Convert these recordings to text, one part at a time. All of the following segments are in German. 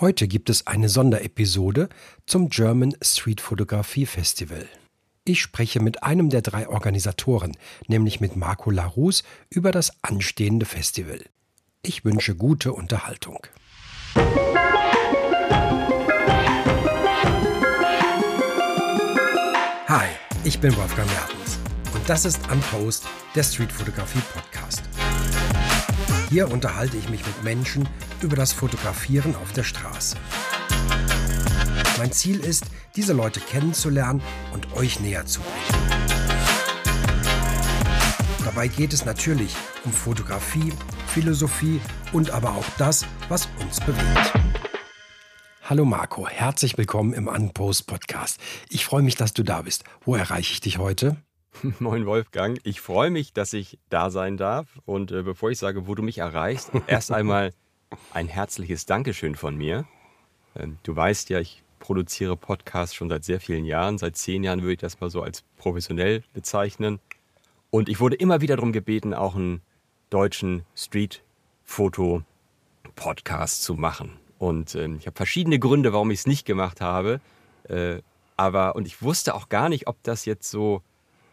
Heute gibt es eine Sonderepisode zum German Street Photography Festival. Ich spreche mit einem der drei Organisatoren, nämlich mit Marco Larus, über das anstehende Festival. Ich wünsche gute Unterhaltung. Hi, ich bin Wolfgang Mertens und das ist Unpost, der Street Fotografie Podcast. Hier unterhalte ich mich mit Menschen über das Fotografieren auf der Straße. Mein Ziel ist, diese Leute kennenzulernen und euch näher zu bringen. Dabei geht es natürlich um Fotografie, Philosophie und aber auch das, was uns bewegt. Hallo Marco, herzlich willkommen im Unpost Podcast. Ich freue mich, dass du da bist. Wo erreiche ich dich heute? Moin Wolfgang, ich freue mich, dass ich da sein darf. Und äh, bevor ich sage, wo du mich erreichst, erst einmal ein herzliches Dankeschön von mir. Ähm, du weißt ja, ich produziere Podcasts schon seit sehr vielen Jahren. Seit zehn Jahren würde ich das mal so als professionell bezeichnen. Und ich wurde immer wieder darum gebeten, auch einen deutschen Street-Foto-Podcast zu machen. Und ähm, ich habe verschiedene Gründe, warum ich es nicht gemacht habe. Äh, aber, und ich wusste auch gar nicht, ob das jetzt so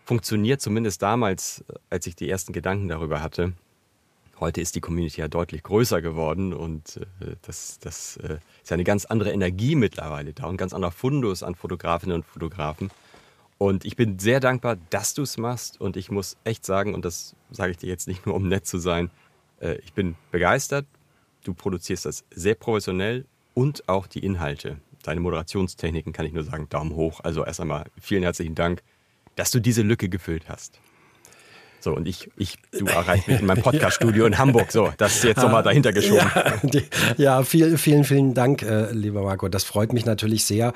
funktioniert, zumindest damals, als ich die ersten Gedanken darüber hatte. Heute ist die Community ja deutlich größer geworden und äh, das, das äh, ist ja eine ganz andere Energie mittlerweile da und ganz anderer Fundus an Fotografinnen und Fotografen. Und ich bin sehr dankbar, dass du es machst und ich muss echt sagen, und das sage ich dir jetzt nicht nur, um nett zu sein, äh, ich bin begeistert. Du produzierst das sehr professionell und auch die Inhalte. Deine Moderationstechniken kann ich nur sagen, Daumen hoch. Also erst einmal vielen herzlichen Dank dass du diese Lücke gefüllt hast. So, und ich, ich du erreichst mich in meinem Podcaststudio in Hamburg. So, das ist jetzt nochmal dahinter geschoben. Ja, die, ja, vielen, vielen, vielen Dank, äh, lieber Marco. Das freut mich natürlich sehr.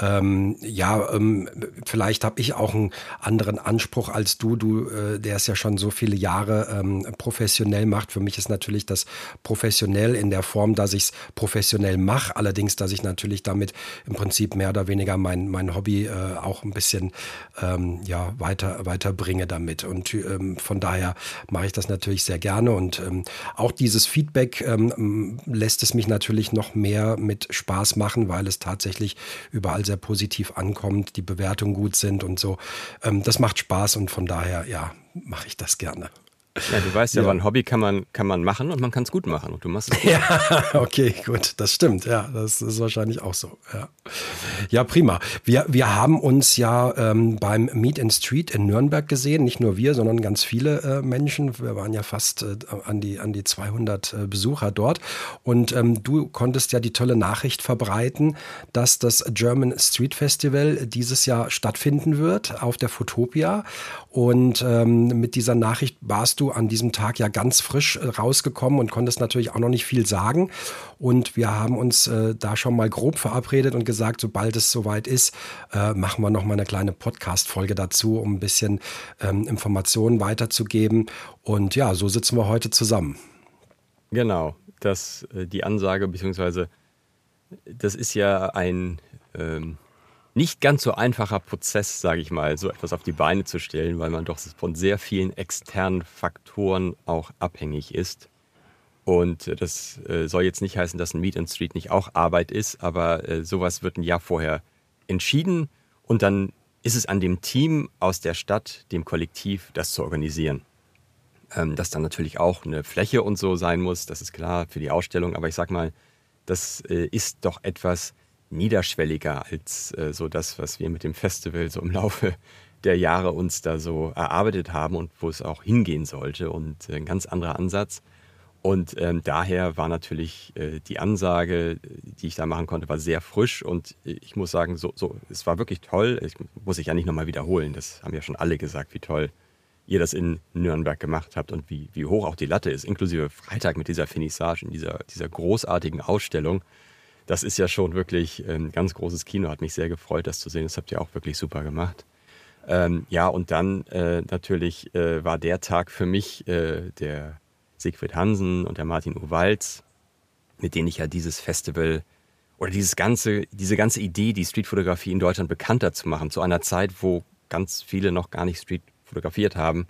Ähm, ja, ähm, vielleicht habe ich auch einen anderen Anspruch als du, du, äh, der es ja schon so viele Jahre ähm, professionell macht. Für mich ist natürlich das professionell in der Form, dass ich es professionell mache, allerdings, dass ich natürlich damit im Prinzip mehr oder weniger mein, mein Hobby äh, auch ein bisschen ähm, ja, weiter, weiterbringe damit. Und ähm, von daher mache ich das natürlich sehr gerne. Und ähm, auch dieses Feedback ähm, lässt es mich natürlich noch mehr mit Spaß machen, weil es tatsächlich überall sehr positiv ankommt, die Bewertungen gut sind und so. Ähm, das macht Spaß und von daher, ja, mache ich das gerne. Ja, du weißt ja, ja. ein Hobby kann man, kann man machen und man kann es gut machen. Und du machst es gut. Ja, okay, gut, das stimmt. Ja, das ist wahrscheinlich auch so. Ja, ja prima. Wir, wir haben uns ja ähm, beim Meet and Street in Nürnberg gesehen. Nicht nur wir, sondern ganz viele äh, Menschen. Wir waren ja fast äh, an, die, an die 200 äh, Besucher dort. Und ähm, du konntest ja die tolle Nachricht verbreiten, dass das German Street Festival dieses Jahr stattfinden wird auf der Fotopia. Und ähm, mit dieser Nachricht warst du an diesem Tag ja ganz frisch äh, rausgekommen und konntest natürlich auch noch nicht viel sagen. Und wir haben uns äh, da schon mal grob verabredet und gesagt, sobald es soweit ist, äh, machen wir noch mal eine kleine Podcast-Folge dazu, um ein bisschen ähm, Informationen weiterzugeben. Und ja, so sitzen wir heute zusammen. Genau, das, äh, die Ansage, beziehungsweise das ist ja ein ähm, nicht ganz so einfacher Prozess, sage ich mal, so etwas auf die Beine zu stellen, weil man doch von sehr vielen externen Faktoren auch abhängig ist. Und das äh, soll jetzt nicht heißen, dass ein Meet and Street nicht auch Arbeit ist, aber äh, sowas wird ein Jahr vorher entschieden und dann ist es an dem Team aus der Stadt, dem Kollektiv, das zu organisieren. Ähm, dass dann natürlich auch eine Fläche und so sein muss, das ist klar für die Ausstellung, aber ich sag mal, das äh, ist doch etwas, niederschwelliger als äh, so das, was wir mit dem Festival so im Laufe der Jahre uns da so erarbeitet haben und wo es auch hingehen sollte und äh, ein ganz anderer Ansatz. Und ähm, daher war natürlich äh, die Ansage, die ich da machen konnte, war sehr frisch und ich muss sagen, so, so, es war wirklich toll. Ich muss ich ja nicht nochmal wiederholen. Das haben ja schon alle gesagt, wie toll ihr das in Nürnberg gemacht habt und wie, wie hoch auch die Latte ist, inklusive Freitag mit dieser Finissage, in dieser, dieser großartigen Ausstellung das ist ja schon wirklich ein ganz großes Kino. Hat mich sehr gefreut, das zu sehen. Das habt ihr auch wirklich super gemacht. Ähm, ja, und dann äh, natürlich äh, war der Tag für mich äh, der Siegfried Hansen und der Martin Uwalz, mit denen ich ja dieses Festival oder dieses ganze, diese ganze Idee, die Streetfotografie in Deutschland bekannter zu machen, zu einer Zeit, wo ganz viele noch gar nicht Street fotografiert haben,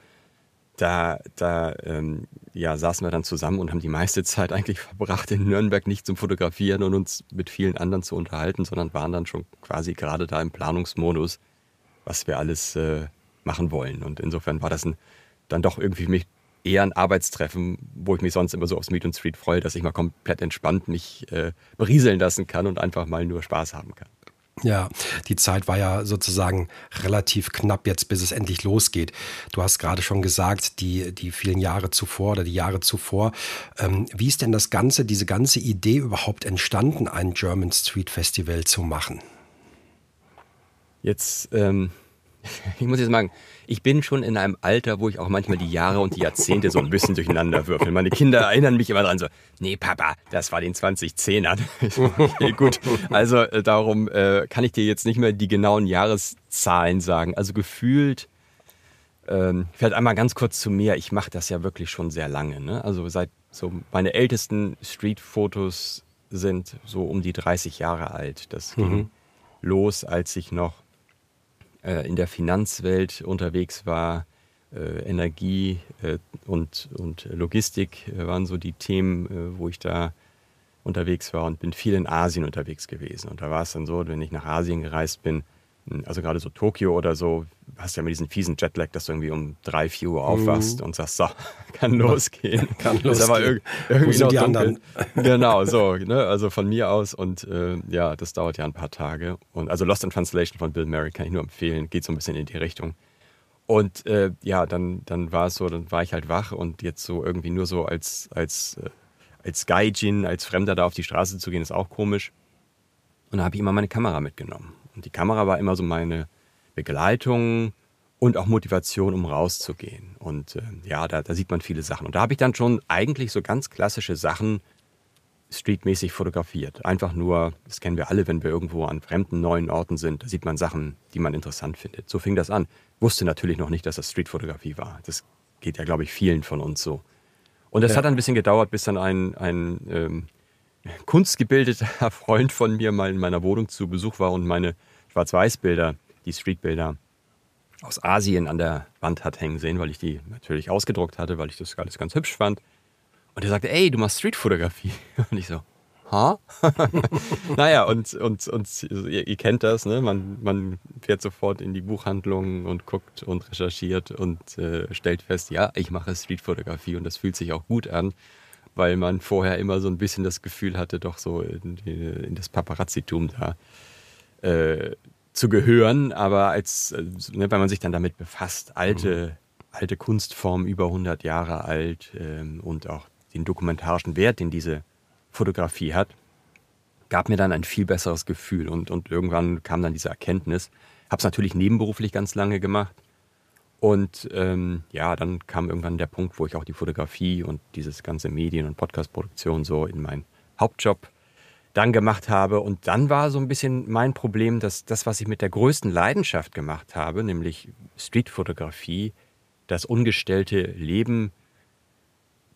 da, da ähm, ja, saßen wir dann zusammen und haben die meiste Zeit eigentlich verbracht in Nürnberg nicht zum Fotografieren und uns mit vielen anderen zu unterhalten, sondern waren dann schon quasi gerade da im Planungsmodus, was wir alles äh, machen wollen. Und insofern war das ein, dann doch irgendwie für mich eher ein Arbeitstreffen, wo ich mich sonst immer so aufs Meet and Street freue, dass ich mal komplett entspannt mich äh, berieseln lassen kann und einfach mal nur Spaß haben kann. Ja, die Zeit war ja sozusagen relativ knapp jetzt, bis es endlich losgeht. Du hast gerade schon gesagt, die, die vielen Jahre zuvor oder die Jahre zuvor. Ähm, wie ist denn das Ganze, diese ganze Idee überhaupt entstanden, ein German Street Festival zu machen? Jetzt, ähm, ich muss jetzt sagen, ich bin schon in einem Alter, wo ich auch manchmal die Jahre und die Jahrzehnte so ein bisschen durcheinander würfel. Meine Kinder erinnern mich immer dran so, nee Papa, das war den 2010ern. okay, gut. Also äh, darum äh, kann ich dir jetzt nicht mehr die genauen Jahreszahlen sagen. Also gefühlt, ähm, vielleicht einmal ganz kurz zu mir, ich mache das ja wirklich schon sehr lange. Ne? Also seit so meine ältesten Street-Fotos sind so um die 30 Jahre alt. Das ging mhm. los, als ich noch äh, in der Finanzwelt unterwegs war. Äh, Energie äh, und, und Logistik waren so die Themen, wo ich da unterwegs war und bin viel in Asien unterwegs gewesen. Und da war es dann so, wenn ich nach Asien gereist bin, also gerade so Tokio oder so, hast du ja mit diesen fiesen Jetlag, dass du irgendwie um drei, vier Uhr aufwachst mhm. und sagst, so, kann losgehen. Kann losgehen. Ist aber irg irgendwie noch die dunkel. anderen? genau, so, ne? also von mir aus und äh, ja, das dauert ja ein paar Tage. Und also Lost in Translation von Bill Murray kann ich nur empfehlen, geht so ein bisschen in die Richtung. Und äh, ja, dann, dann war es so, dann war ich halt wach und jetzt so irgendwie nur so als, als, äh, als Gaijin, als Fremder da auf die Straße zu gehen, ist auch komisch. Und da habe ich immer meine Kamera mitgenommen. Und die Kamera war immer so meine Begleitung und auch Motivation, um rauszugehen. Und äh, ja, da, da, sieht man viele Sachen. Und da habe ich dann schon eigentlich so ganz klassische Sachen streetmäßig fotografiert. Einfach nur, das kennen wir alle, wenn wir irgendwo an fremden neuen Orten sind, da sieht man Sachen, die man interessant findet. So fing das an. Wusste natürlich noch nicht, dass das Streetfotografie war. Das geht ja, glaube ich, vielen von uns so. Und es ja. hat ein bisschen gedauert, bis dann ein, ein ähm, kunstgebildeter Freund von mir mal in meiner Wohnung zu Besuch war und meine Schwarz-Weiß-Bilder, die Streetbilder aus Asien an der Wand hat hängen sehen, weil ich die natürlich ausgedruckt hatte, weil ich das alles ganz hübsch fand. Und er sagte, ey, du machst Streetfotografie. Und ich so, ha? naja, und, und, und ihr, ihr, kennt das, ne? Man, man fährt sofort in die Buchhandlung und guckt und recherchiert und äh, stellt fest, ja, ich mache Streetfotografie und das fühlt sich auch gut an weil man vorher immer so ein bisschen das Gefühl hatte, doch so in, in das Paparazzitum da äh, zu gehören. Aber als, äh, ne, wenn man sich dann damit befasst, alte, mhm. alte Kunstform über 100 Jahre alt ähm, und auch den dokumentarischen Wert, den diese Fotografie hat, gab mir dann ein viel besseres Gefühl. Und, und irgendwann kam dann diese Erkenntnis. Habe es natürlich nebenberuflich ganz lange gemacht und ähm, ja, dann kam irgendwann der Punkt, wo ich auch die Fotografie und dieses ganze Medien- und Podcastproduktion so in meinen Hauptjob dann gemacht habe. Und dann war so ein bisschen mein Problem, dass das, was ich mit der größten Leidenschaft gemacht habe, nämlich Streetfotografie, das ungestellte Leben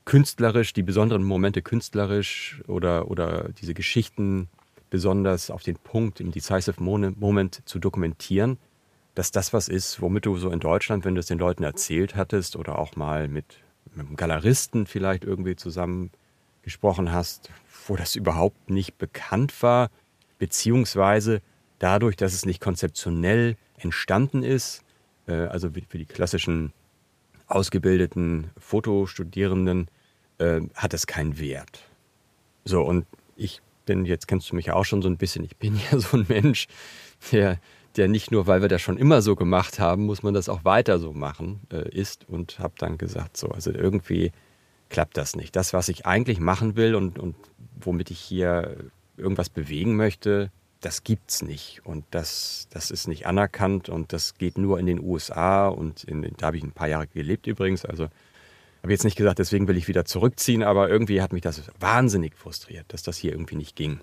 künstlerisch, die besonderen Momente künstlerisch oder, oder diese Geschichten besonders auf den Punkt, im Decisive Moment zu dokumentieren, dass das was ist, womit du so in Deutschland, wenn du es den Leuten erzählt hattest oder auch mal mit, mit einem Galeristen vielleicht irgendwie zusammen gesprochen hast, wo das überhaupt nicht bekannt war, beziehungsweise dadurch, dass es nicht konzeptionell entstanden ist, äh, also für die klassischen ausgebildeten Fotostudierenden, äh, hat es keinen Wert. So, und ich bin, jetzt kennst du mich ja auch schon so ein bisschen, ich bin ja so ein Mensch, der der nicht nur, weil wir das schon immer so gemacht haben, muss man das auch weiter so machen, äh, ist. Und habe dann gesagt, so, also irgendwie klappt das nicht. Das, was ich eigentlich machen will und, und womit ich hier irgendwas bewegen möchte, das gibt's nicht. Und das, das ist nicht anerkannt und das geht nur in den USA und in, da habe ich ein paar Jahre gelebt übrigens. Also habe jetzt nicht gesagt, deswegen will ich wieder zurückziehen, aber irgendwie hat mich das wahnsinnig frustriert, dass das hier irgendwie nicht ging.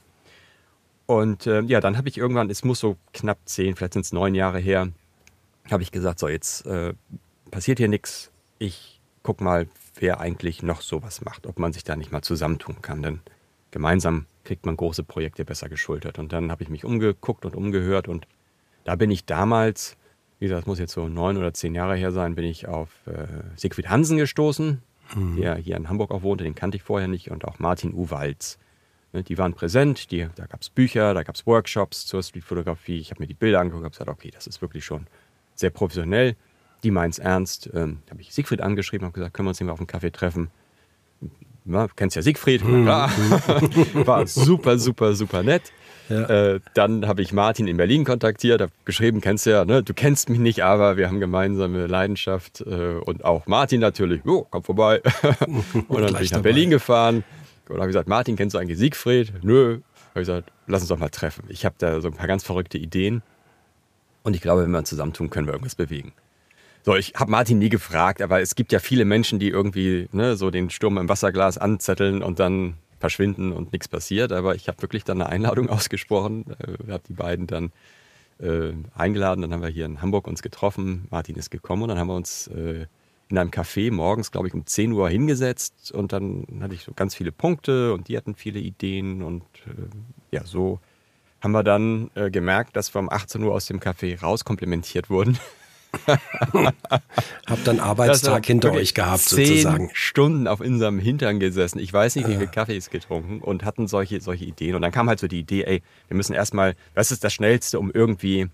Und äh, ja, dann habe ich irgendwann, es muss so knapp zehn, vielleicht sind es neun Jahre her, habe ich gesagt, so jetzt äh, passiert hier nichts. Ich guck mal, wer eigentlich noch sowas macht, ob man sich da nicht mal zusammentun kann. Denn gemeinsam kriegt man große Projekte besser geschultert. Und dann habe ich mich umgeguckt und umgehört und da bin ich damals wie gesagt, das muss jetzt so neun oder zehn Jahre her sein, bin ich auf äh, Siegfried Hansen gestoßen, mhm. der hier in Hamburg auch wohnte, den kannte ich vorher nicht, und auch Martin U. Ne, die waren präsent, die, da gab es Bücher, da gab es Workshops zur Streetfotografie. Ich habe mir die Bilder angeguckt und gesagt, okay, das ist wirklich schon sehr professionell. Die meint es ernst. Ähm, habe ich Siegfried angeschrieben und gesagt, können wir uns mal auf einen Kaffee treffen? Ja, kennst ja Siegfried, mhm. klar. War super, super, super nett. Ja. Äh, dann habe ich Martin in Berlin kontaktiert, habe geschrieben, kennst ja, ne? du kennst mich nicht, aber wir haben gemeinsame Leidenschaft äh, und auch Martin natürlich, jo, komm vorbei. und dann bin ich nach dabei. Berlin gefahren und habe gesagt, Martin, kennst du eigentlich Siegfried? Nö. Habe ich gesagt, lass uns doch mal treffen. Ich habe da so ein paar ganz verrückte Ideen und ich glaube, wenn wir uns zusammentun, können wir irgendwas bewegen. So, ich habe Martin nie gefragt, aber es gibt ja viele Menschen, die irgendwie ne, so den Sturm im Wasserglas anzetteln und dann verschwinden und nichts passiert. Aber ich habe wirklich dann eine Einladung ausgesprochen, äh, habe die beiden dann äh, eingeladen. Dann haben wir hier in Hamburg uns getroffen. Martin ist gekommen und dann haben wir uns äh, in einem Café morgens, glaube ich, um 10 Uhr hingesetzt und dann hatte ich so ganz viele Punkte und die hatten viele Ideen und äh, ja, so haben wir dann äh, gemerkt, dass wir um 18 Uhr aus dem Café rauskomplimentiert wurden. Hab dann Arbeitstag hinter euch gehabt, zehn sozusagen. Stunden auf unserem Hintern gesessen. Ich weiß nicht, wie viele Kaffees getrunken und hatten solche, solche Ideen. Und dann kam halt so die Idee, ey, wir müssen erstmal, was ist das Schnellste, um irgendwie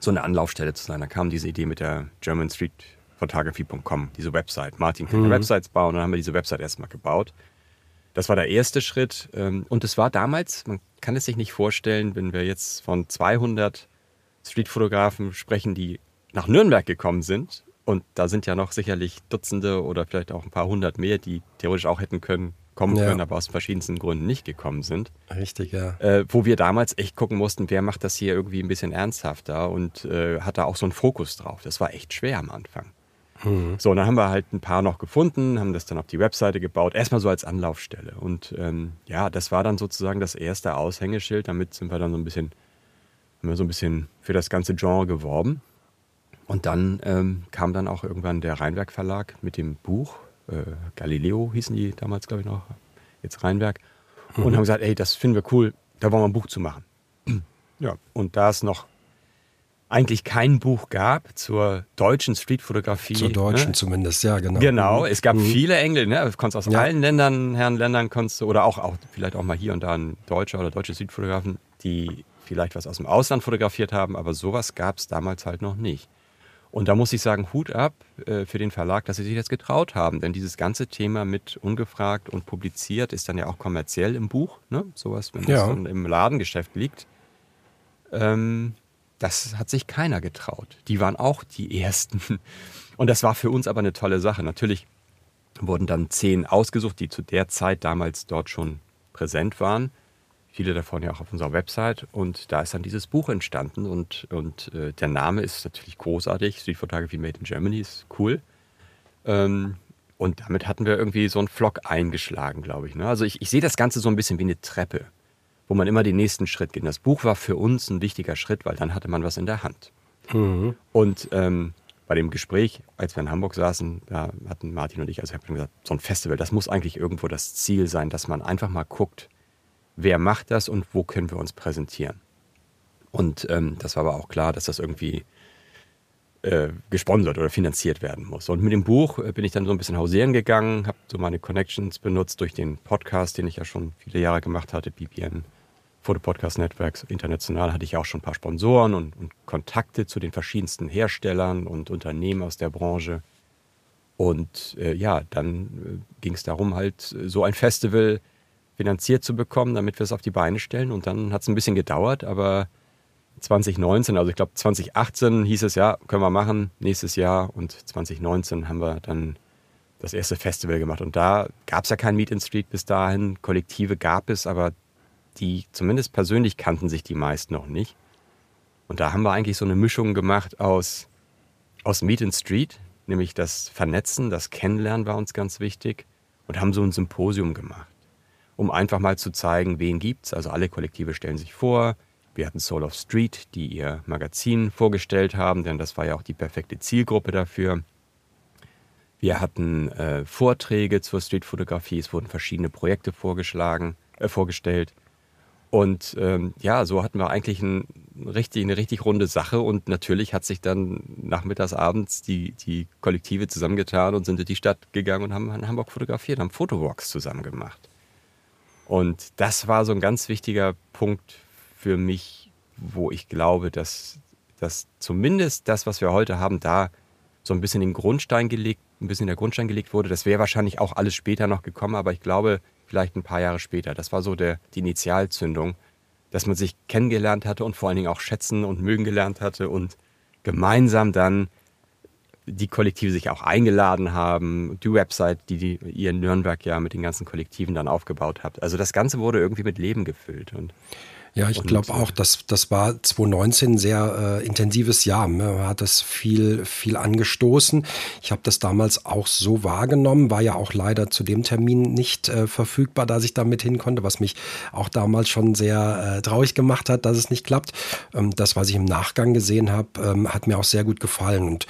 so eine Anlaufstelle zu sein? Da kam diese Idee mit der German Street Photography.com, diese Website. Martin kann mhm. Websites bauen und dann haben wir diese Website erstmal gebaut. Das war der erste Schritt. Ähm, und es war damals, man kann es sich nicht vorstellen, wenn wir jetzt von 200 Streetfotografen sprechen, die nach Nürnberg gekommen sind, und da sind ja noch sicherlich Dutzende oder vielleicht auch ein paar hundert mehr, die theoretisch auch hätten können, kommen ja. können, aber aus verschiedensten Gründen nicht gekommen sind. Richtig, ja. Äh, wo wir damals echt gucken mussten, wer macht das hier irgendwie ein bisschen ernsthafter und äh, hat da auch so einen Fokus drauf. Das war echt schwer am Anfang. Mhm. So, und dann haben wir halt ein paar noch gefunden, haben das dann auf die Webseite gebaut, erstmal so als Anlaufstelle. Und ähm, ja, das war dann sozusagen das erste Aushängeschild. Damit sind wir dann so ein bisschen, haben wir so ein bisschen für das ganze Genre geworben. Und dann ähm, kam dann auch irgendwann der Rheinwerk Verlag mit dem Buch. Äh, Galileo hießen die damals, glaube ich, noch. Jetzt Rheinwerk. Mhm. Und haben gesagt, ey, das finden wir cool, da wollen wir ein Buch zu machen. ja, und da es noch eigentlich kein Buch gab zur deutschen Streetfotografie. Zur deutschen ne? zumindest, ja, genau. Genau, es gab mhm. viele Engel, ne? Du konntest aus ja. allen Ländern, Herren Ländern konntest du, oder auch, auch vielleicht auch mal hier und da ein deutscher oder deutsche Streetfotografen, die vielleicht was aus dem Ausland fotografiert haben, aber sowas gab es damals halt noch nicht. Und da muss ich sagen, Hut ab äh, für den Verlag, dass sie sich das getraut haben. Denn dieses ganze Thema mit ungefragt und publiziert ist dann ja auch kommerziell im Buch. Ne? Sowas, wenn ja. das im Ladengeschäft liegt. Ähm, das hat sich keiner getraut. Die waren auch die Ersten. Und das war für uns aber eine tolle Sache. Natürlich wurden dann zehn ausgesucht, die zu der Zeit damals dort schon präsent waren viele davon ja auch auf unserer Website. Und da ist dann dieses Buch entstanden. Und, und äh, der Name ist natürlich großartig. Street Photography Made in Germany ist cool. Ähm, und damit hatten wir irgendwie so einen Vlog eingeschlagen, glaube ich. Ne? Also ich, ich sehe das Ganze so ein bisschen wie eine Treppe, wo man immer den nächsten Schritt geht. Das Buch war für uns ein wichtiger Schritt, weil dann hatte man was in der Hand. Mhm. Und ähm, bei dem Gespräch, als wir in Hamburg saßen, da hatten Martin und ich, also ich habe gesagt, so ein Festival, das muss eigentlich irgendwo das Ziel sein, dass man einfach mal guckt, wer macht das und wo können wir uns präsentieren. Und ähm, das war aber auch klar, dass das irgendwie äh, gesponsert oder finanziert werden muss. Und mit dem Buch äh, bin ich dann so ein bisschen hausieren gegangen, habe so meine Connections benutzt durch den Podcast, den ich ja schon viele Jahre gemacht hatte, BPN, Photo Podcast Networks. International hatte ich auch schon ein paar Sponsoren und, und Kontakte zu den verschiedensten Herstellern und Unternehmen aus der Branche. Und äh, ja, dann äh, ging es darum, halt so ein Festival finanziert zu bekommen, damit wir es auf die Beine stellen. Und dann hat es ein bisschen gedauert, aber 2019, also ich glaube 2018 hieß es ja, können wir machen, nächstes Jahr. Und 2019 haben wir dann das erste Festival gemacht. Und da gab es ja kein Meet in Street bis dahin. Kollektive gab es, aber die zumindest persönlich kannten sich die meisten noch nicht. Und da haben wir eigentlich so eine Mischung gemacht aus, aus Meet in Street, nämlich das Vernetzen, das Kennenlernen war uns ganz wichtig und haben so ein Symposium gemacht um einfach mal zu zeigen, wen gibt's. Also alle Kollektive stellen sich vor. Wir hatten Soul of Street, die ihr Magazin vorgestellt haben, denn das war ja auch die perfekte Zielgruppe dafür. Wir hatten äh, Vorträge zur Streetfotografie, es wurden verschiedene Projekte vorgeschlagen, äh, vorgestellt. Und ähm, ja, so hatten wir eigentlich ein, richtig, eine richtig runde Sache und natürlich hat sich dann nachmittags, abends die, die Kollektive zusammengetan und sind durch die Stadt gegangen und haben in Hamburg fotografiert, haben Fotowalks zusammen gemacht. Und das war so ein ganz wichtiger Punkt für mich, wo ich glaube, dass, dass zumindest das, was wir heute haben, da so ein bisschen den Grundstein gelegt, ein bisschen der Grundstein gelegt wurde. Das wäre wahrscheinlich auch alles später noch gekommen, aber ich glaube, vielleicht ein paar Jahre später. Das war so der, die Initialzündung, dass man sich kennengelernt hatte und vor allen Dingen auch schätzen und mögen gelernt hatte und gemeinsam dann die Kollektive sich auch eingeladen haben, die Website, die, die ihr in Nürnberg ja mit den ganzen Kollektiven dann aufgebaut habt. Also das Ganze wurde irgendwie mit Leben gefüllt. Und ja, ich glaube auch, dass das war 2019 ein sehr äh, intensives Jahr. Ne? Man hat das viel, viel angestoßen. Ich habe das damals auch so wahrgenommen, war ja auch leider zu dem Termin nicht äh, verfügbar, dass ich damit hin konnte, was mich auch damals schon sehr äh, traurig gemacht hat, dass es nicht klappt. Ähm, das, was ich im Nachgang gesehen habe, ähm, hat mir auch sehr gut gefallen. Und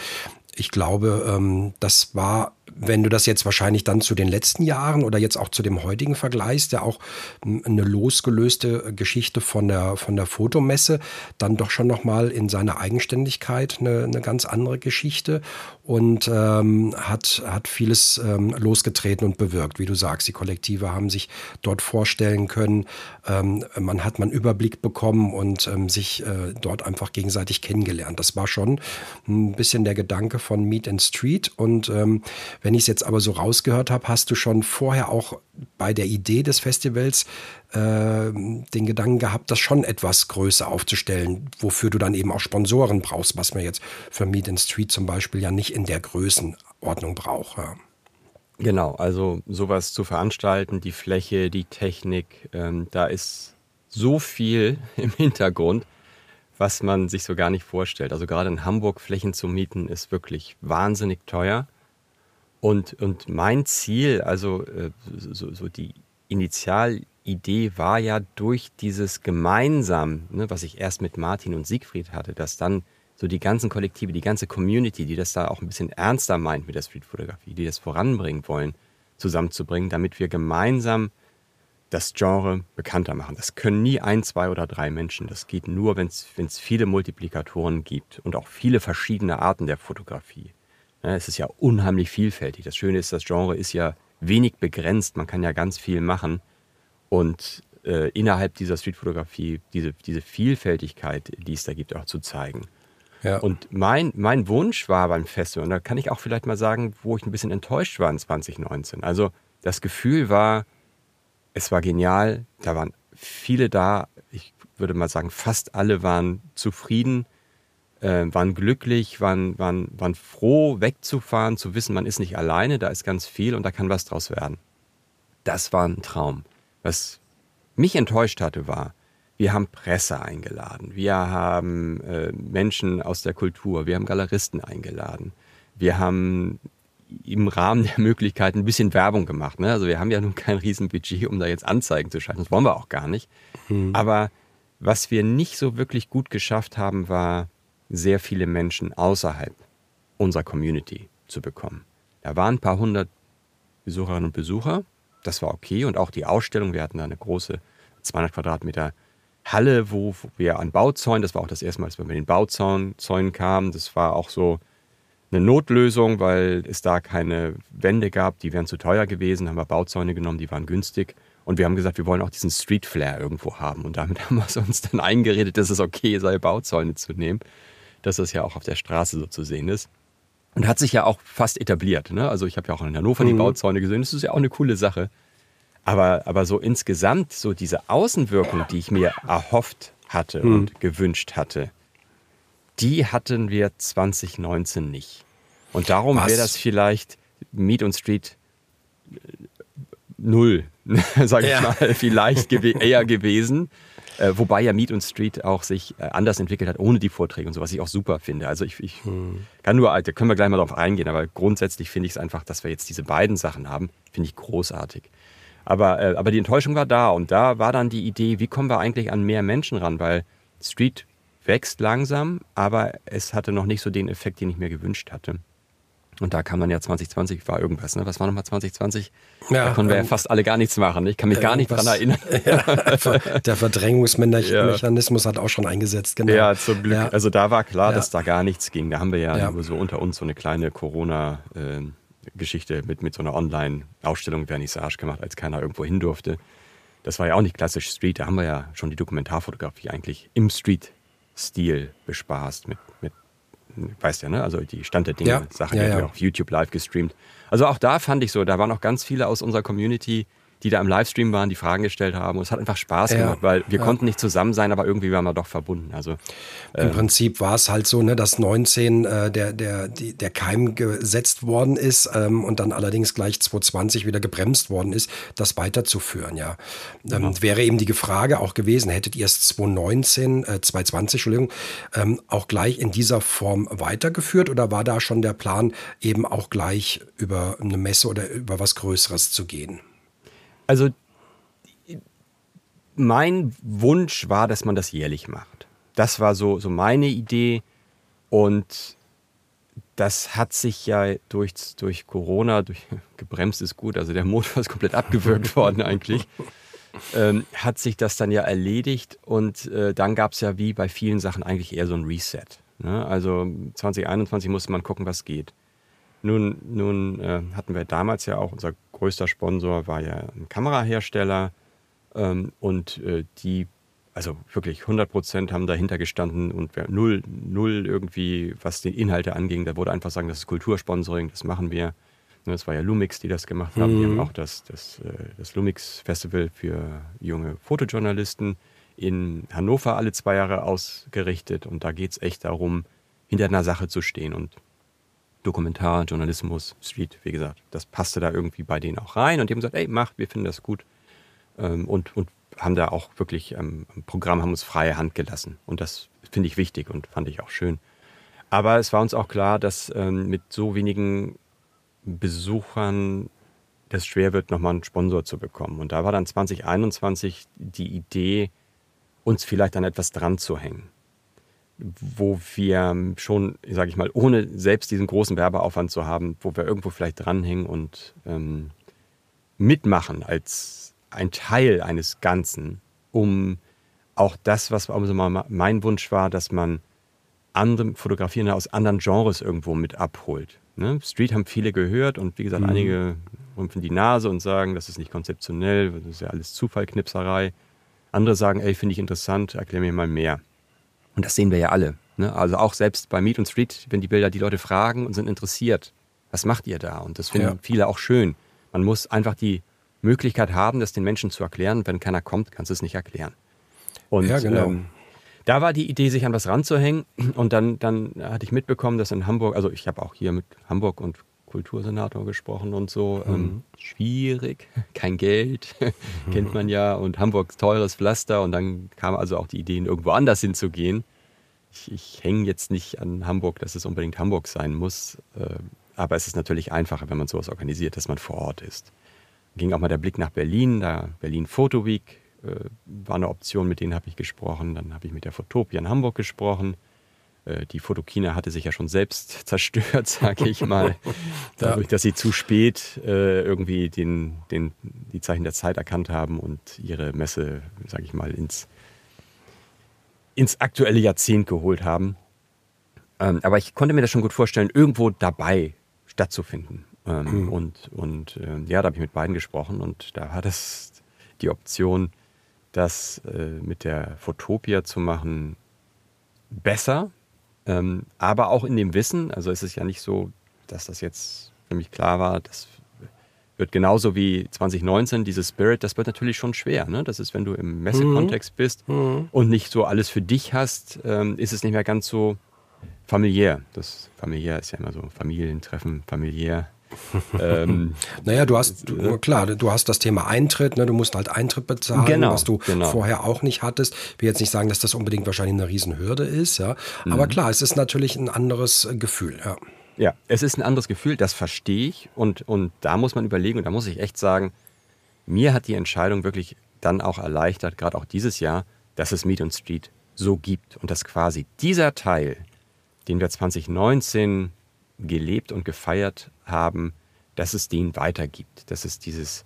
ich glaube, ähm, das war wenn du das jetzt wahrscheinlich dann zu den letzten Jahren oder jetzt auch zu dem heutigen vergleichst, ja auch eine losgelöste Geschichte von der, von der Fotomesse, dann doch schon nochmal in seiner Eigenständigkeit eine, eine ganz andere Geschichte und ähm, hat, hat vieles ähm, losgetreten und bewirkt. Wie du sagst, die Kollektive haben sich dort vorstellen können, ähm, man hat man Überblick bekommen und ähm, sich äh, dort einfach gegenseitig kennengelernt. Das war schon ein bisschen der Gedanke von Meet and Street und ähm, wenn ich es jetzt aber so rausgehört habe, hast du schon vorher auch bei der Idee des Festivals äh, den Gedanken gehabt, das schon etwas größer aufzustellen, wofür du dann eben auch Sponsoren brauchst, was man jetzt für Meet and Street zum Beispiel ja nicht in der Größenordnung braucht. Ja. Genau, also sowas zu veranstalten, die Fläche, die Technik, ähm, da ist so viel im Hintergrund, was man sich so gar nicht vorstellt. Also gerade in Hamburg Flächen zu mieten ist wirklich wahnsinnig teuer. Und, und mein Ziel, also äh, so, so die Initialidee war ja durch dieses gemeinsam, ne, was ich erst mit Martin und Siegfried hatte, dass dann so die ganzen Kollektive, die ganze Community, die das da auch ein bisschen ernster meint mit der Streetfotografie, die das voranbringen wollen, zusammenzubringen, damit wir gemeinsam das Genre bekannter machen. Das können nie ein, zwei oder drei Menschen. Das geht nur, wenn es viele Multiplikatoren gibt und auch viele verschiedene Arten der Fotografie. Es ist ja unheimlich vielfältig. Das Schöne ist, das Genre ist ja wenig begrenzt. Man kann ja ganz viel machen. Und äh, innerhalb dieser Streetfotografie diese, diese Vielfältigkeit, die es da gibt, auch zu zeigen. Ja. Und mein, mein Wunsch war beim Festival, und da kann ich auch vielleicht mal sagen, wo ich ein bisschen enttäuscht war in 2019. Also das Gefühl war, es war genial, da waren viele da, ich würde mal sagen, fast alle waren zufrieden äh, waren glücklich, waren, waren, waren froh, wegzufahren, zu wissen, man ist nicht alleine, da ist ganz viel und da kann was draus werden. Das war ein Traum. Was mich enttäuscht hatte, war, wir haben Presse eingeladen, wir haben äh, Menschen aus der Kultur, wir haben Galeristen eingeladen, wir haben im Rahmen der Möglichkeiten ein bisschen Werbung gemacht. Ne? Also wir haben ja nun kein Riesenbudget, um da jetzt Anzeigen zu schalten. Das wollen wir auch gar nicht. Mhm. Aber was wir nicht so wirklich gut geschafft haben, war sehr viele Menschen außerhalb unserer Community zu bekommen. Da waren ein paar hundert Besucherinnen und Besucher. Das war okay. Und auch die Ausstellung, wir hatten da eine große 200 Quadratmeter Halle, wo wir an Bauzäunen, das war auch das erste Mal, als wir mit den Bauzäunen kamen. Das war auch so eine Notlösung, weil es da keine Wände gab, die wären zu teuer gewesen. Da haben wir Bauzäune genommen, die waren günstig. Und wir haben gesagt, wir wollen auch diesen Street Flair irgendwo haben. Und damit haben wir uns dann eingeredet, dass es okay sei, Bauzäune zu nehmen dass das ja auch auf der Straße so zu sehen ist. Und hat sich ja auch fast etabliert. Ne? Also ich habe ja auch in Hannover mhm. die Bauzäune gesehen. Das ist ja auch eine coole Sache. Aber, aber so insgesamt, so diese Außenwirkung, die ich mir erhofft hatte mhm. und gewünscht hatte, die hatten wir 2019 nicht. Und darum wäre das vielleicht Meet und Street äh, null, sage ich ja. mal, vielleicht gew eher gewesen. Äh, wobei ja Meet und Street auch sich äh, anders entwickelt hat, ohne die Vorträge und so, was ich auch super finde. Also ich, ich hm. kann nur, da können wir gleich mal drauf eingehen, aber grundsätzlich finde ich es einfach, dass wir jetzt diese beiden Sachen haben, finde ich großartig. Aber, äh, aber die Enttäuschung war da und da war dann die Idee, wie kommen wir eigentlich an mehr Menschen ran, weil Street wächst langsam, aber es hatte noch nicht so den Effekt, den ich mir gewünscht hatte. Und da kam dann ja 2020, war irgendwas, ne? Was war nochmal 2020? Ja, da konnten wir ähm, ja fast alle gar nichts machen. Ich kann mich gar nicht dran erinnern. Ja, der Verdrängungsmechanismus hat auch schon eingesetzt, genau. Ja, zum Glück. Ja. Also da war klar, Ja. dass da gar nichts ging. Da haben wir ja, Ja. nur so unter uns so eine kleine Corona-Geschichte mit, mit so einer Online-Ausstellung Vernissage gemacht, als keiner irgendwo hin durfte. Das war ja auch nicht klassisch Street. Da haben wir ja schon die Dokumentarfotografie eigentlich im Street-Stil bespaßt. Mit, mit, weißt ja, ne? Also die Stand der Dinge, Ja. Sachen, Ja, die ja. wir auf YouTube live gestreamt. Also auch da fand ich so, da waren auch ganz viele aus unserer Community, die da im Livestream waren, die Fragen gestellt haben. Und es hat einfach Spaß Ja. gemacht, weil wir Ja. konnten nicht zusammen sein, aber irgendwie waren wir doch verbunden. Also Im Prinzip war es halt so, ne, dass 19 äh, der, der, die, der Keim gesetzt worden ist ähm, und dann allerdings gleich 2020 wieder gebremst worden ist, das weiterzuführen, ja. Ähm, Wäre eben die Frage auch gewesen, hättet ihr es 2019, äh, 2020, Entschuldigung, ähm, auch gleich in dieser Form weitergeführt oder war da schon der Plan, eben auch gleich über eine Messe oder über was Größeres zu gehen? Also mein Wunsch war, dass man das jährlich macht. Das war so, so meine Idee und das hat sich ja durch, durch Corona, durch, gebremst ist gut, also der Motor ist komplett abgewürgt worden eigentlich, ähm, hat sich das dann ja erledigt und äh, dann gab es ja wie bei vielen Sachen eigentlich eher so ein Reset. Ne? Also 2021 musste man gucken, was geht. Nun, nun äh, hatten wir damals ja auch, unser größter Sponsor war ja ein Kamerahersteller ähm, und äh, die, also wirklich 100 Prozent haben dahinter gestanden und wir, null, null irgendwie, was die Inhalte anging. Da wurde einfach sagen, das ist Kultursponsoring, das machen wir. Ne, Das war ja Lumix, die das gemacht haben. Die haben auch das, das, äh, das Lumix Festival für junge Fotojournalisten in Hannover alle zwei Jahre ausgerichtet. Und da geht es echt darum, hinter einer Sache zu stehen. Und Dokumentar, Journalismus, Street, wie gesagt, das passte da irgendwie bei denen auch rein. Und die haben gesagt, ey, macht, wir finden das gut. Ähm, und, und haben da auch wirklich ähm, im Programm, haben uns freie Hand gelassen. Und das finde ich wichtig und fand ich auch schön. Aber es war uns auch klar, dass ähm, mit so wenigen Besuchern das schwer wird, nochmal einen Sponsor zu bekommen. Und da war dann 2021 die Idee, uns vielleicht an etwas dran zu hängen. Wo wir schon, sage ich mal, ohne selbst diesen großen Werbeaufwand zu haben, wo wir irgendwo vielleicht dranhängen und ähm, mitmachen als ein Teil eines Ganzen, um auch das, was also mein Wunsch war, dass man andere Fotografierende aus anderen Genres irgendwo mit abholt. Ne? Street haben viele gehört und wie gesagt, einige rümpfen die Nase und sagen, das ist nicht konzeptionell, das ist ja alles Zufallknipserei. Andere sagen, ey, finde ich interessant, erklär mir mal mehr. Und das sehen wir ja alle. Ne? Also auch selbst bei Meet und Street, wenn die Bilder die Leute fragen und sind interessiert, was macht ihr da? Und das finden Ja. viele auch schön. Man muss einfach die Möglichkeit haben, das den Menschen zu erklären. Wenn keiner kommt, kannst du es nicht erklären. Und Ja, genau. ähm, da war die Idee, sich an was ranzuhängen. Und dann, dann hatte ich mitbekommen, dass in Hamburg, also ich habe auch hier mit Hamburg und Kultursenator gesprochen und so. Ähm, schwierig, kein Geld, kennt man ja. Und Hamburg teures Pflaster. Und dann kam also auch die Idee, irgendwo anders hinzugehen. Ich, ich hänge jetzt nicht an Hamburg, dass es unbedingt Hamburg sein muss. Äh, aber es ist natürlich einfacher, wenn man sowas organisiert, dass man vor Ort ist. Ging auch mal der Blick nach Berlin, da Berlin Photo Week äh, war eine Option, mit denen habe ich gesprochen. Dann habe ich mit der Fotopia in Hamburg gesprochen. Äh, die Fotokina hatte sich ja schon selbst zerstört, sage ich mal. Dadurch, dass sie zu spät äh, irgendwie den, den, die Zeichen der Zeit erkannt haben und ihre Messe, sage ich mal, ins, ins aktuelle Jahrzehnt geholt haben. Ähm, aber ich konnte mir das schon gut vorstellen, irgendwo dabei stattzufinden. Ähm, Und, und äh, ja, da habe ich mit beiden gesprochen und da war das die Option, das äh, mit der Fotopia zu machen, besser, ähm, aber auch in dem Wissen, also es ist ja nicht so, dass das jetzt für mich klar war, das wird genauso wie 2019, dieses Spirit, das wird natürlich schon schwer. Ne? Das ist, wenn du im Messekontext bist und nicht so alles für dich hast, ähm, ist es nicht mehr ganz so familiär. Das familiär ist ja immer so Familientreffen, familiär. ähm, Naja, du hast, du, klar, du hast das Thema Eintritt, ne? du musst halt Eintritt bezahlen, Genau, was du genau. vorher auch nicht hattest. Ich will jetzt nicht sagen, dass das unbedingt wahrscheinlich eine Riesenhürde ist, ja. Aber Mhm. klar, es ist natürlich ein anderes äh, Gefühl, ja. Ja, es ist ein anderes Gefühl, das verstehe ich. Und, und da muss man überlegen, und da muss ich echt sagen, mir hat die Entscheidung wirklich dann auch erleichtert, gerade auch dieses Jahr, dass es Meet und Street so gibt. Und dass quasi dieser Teil, den wir 2019 gelebt und gefeiert haben, dass es den weitergibt, dass es dieses,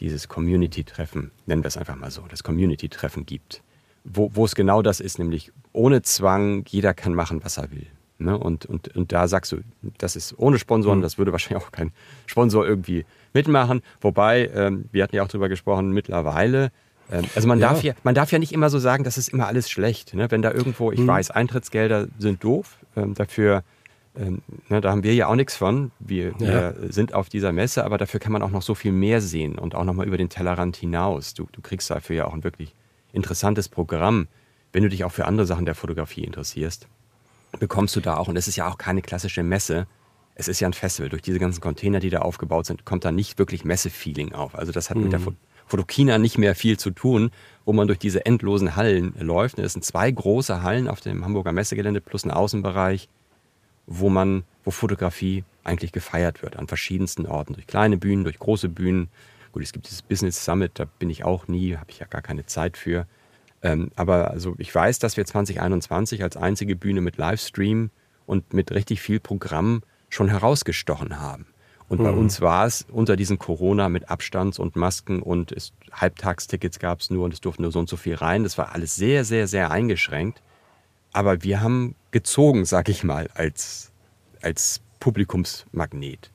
dieses Community-Treffen, nennen wir es einfach mal so, das Community-Treffen gibt, wo, wo es genau das ist, nämlich ohne Zwang, jeder kann machen, was er will. Ne? Und, und, und da sagst du, das ist ohne Sponsoren, mhm. das würde wahrscheinlich auch kein Sponsor irgendwie mitmachen. Wobei, ähm, wir hatten ja auch darüber gesprochen, mittlerweile, ähm, also man, darf ja, man darf ja nicht immer so sagen, das ist immer alles schlecht. Ne? Wenn da irgendwo, ich mhm. weiß, Eintrittsgelder sind doof, ähm, dafür ähm, ne, da haben wir ja auch nichts von. Wir, wir sind auf dieser Messe, aber dafür kann man auch noch so viel mehr sehen und auch noch mal über den Tellerrand hinaus. Du, du kriegst dafür ja auch ein wirklich interessantes Programm, wenn du dich auch für andere Sachen der Fotografie interessierst. Bekommst du da auch, und es ist ja auch keine klassische Messe, es ist ja ein Festival. Durch diese ganzen Container, die da aufgebaut sind, kommt da nicht wirklich Messe-Feeling auf. Also das hat mhm. mit der mhm. Fotokina nicht mehr viel zu tun, wo man durch diese endlosen Hallen läuft. Es sind zwei große Hallen auf dem Hamburger Messegelände plus ein Außenbereich wo man, wo Fotografie eigentlich gefeiert wird, an verschiedensten Orten, durch kleine Bühnen, durch große Bühnen. Gut, es gibt dieses Business Summit, da bin ich auch nie, habe ich ja gar keine Zeit für. Ähm, aber also ich weiß, dass wir 2021 als einzige Bühne mit Livestream und mit richtig viel Programm schon herausgestochen haben. Und mhm. bei uns war es unter diesen Corona mit Abstands- und Masken und es, Halbtagstickets gab es nur und es durfte nur so und so viel rein. Das war alles sehr, sehr, sehr eingeschränkt. Aber wir haben gezogen, sag ich mal, als, als Publikumsmagnet.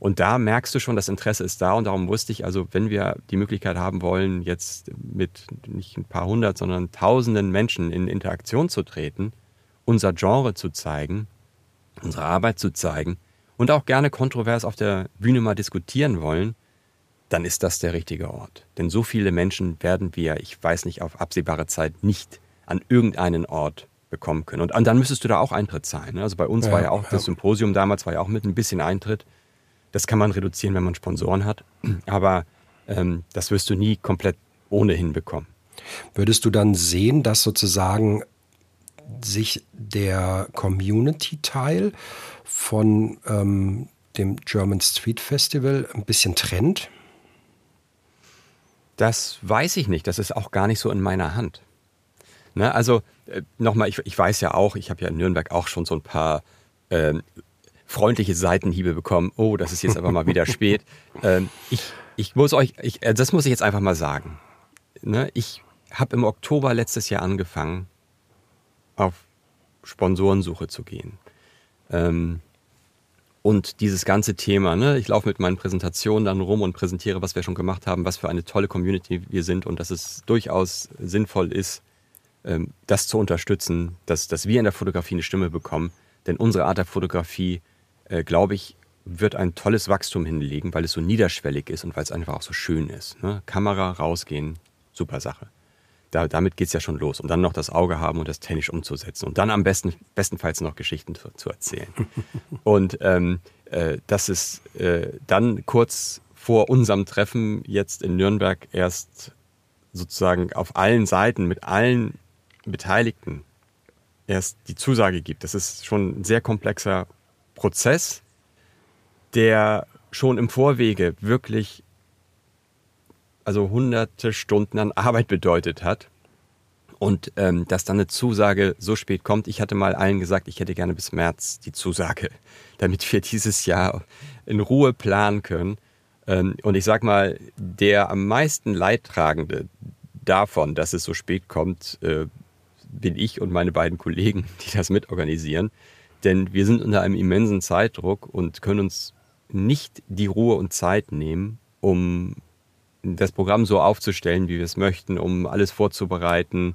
Und da merkst du schon, das Interesse ist da und darum wusste ich, also wenn wir die Möglichkeit haben wollen, jetzt mit nicht ein paar hundert, sondern tausenden Menschen in Interaktion zu treten, unser Genre zu zeigen, unsere Arbeit zu zeigen und auch gerne kontrovers auf der Bühne mal diskutieren wollen, dann ist das der richtige Ort. Denn so viele Menschen werden wir, ich weiß nicht, auf absehbare Zeit nicht an irgendeinen Ort bekommen können. Und, und dann müsstest du da auch Eintritt zahlen. Ne? Also bei uns ja, war ja auch ja. das Symposium damals, war ja auch mit ein bisschen Eintritt. Das kann man reduzieren, wenn man Sponsoren hat. Aber ähm, das wirst du nie komplett ohnehin bekommen. Würdest du dann sehen, dass sozusagen sich der Community-Teil von ähm, dem German Street Festival ein bisschen trennt? Das weiß ich nicht. Das ist auch gar nicht so in meiner Hand. Ne? Also äh, nochmal, ich, ich weiß ja auch, ich habe ja in Nürnberg auch schon so ein paar ähm, freundliche Seitenhiebe bekommen. Oh, das ist jetzt aber mal wieder spät. Ähm, ich, ich muss euch, ich, äh, das muss ich jetzt einfach mal sagen. Ne? Ich habe im Oktober letztes Jahr angefangen, auf Sponsorensuche zu gehen. Ähm, und dieses ganze Thema, ne, ich laufe mit meinen Präsentationen dann rum und präsentiere, was wir schon gemacht haben, was für eine tolle Community wir sind und dass es durchaus sinnvoll ist, das zu unterstützen, dass, dass wir in der Fotografie eine Stimme bekommen. Denn unsere Art der Fotografie, äh, glaube ich, wird ein tolles Wachstum hinlegen, weil es so niederschwellig ist und weil es einfach auch so schön ist. Ne? Kamera, rausgehen, super Sache. Da, damit geht es ja schon los. Und dann noch das Auge haben und das technisch umzusetzen. Und dann am besten, bestenfalls noch Geschichten zu, zu erzählen. und ähm, äh, das ist äh, dann kurz vor unserem Treffen jetzt in Nürnberg erst sozusagen auf allen Seiten mit allen Beteiligten erst die Zusage gibt. Das ist schon ein sehr komplexer Prozess, der schon im Vorwege wirklich also hunderte Stunden an Arbeit bedeutet hat. Und ähm, dass dann eine Zusage so spät kommt, ich hatte mal allen gesagt, ich hätte gerne bis März die Zusage, damit wir dieses Jahr in Ruhe planen können. Ähm, und ich sag mal, der am meisten Leidtragende davon, dass es so spät kommt, äh, bin ich und meine beiden Kollegen, die das mitorganisieren. Denn wir sind unter einem immensen Zeitdruck und können uns nicht die Ruhe und Zeit nehmen, um das Programm so aufzustellen, wie wir es möchten, um alles vorzubereiten.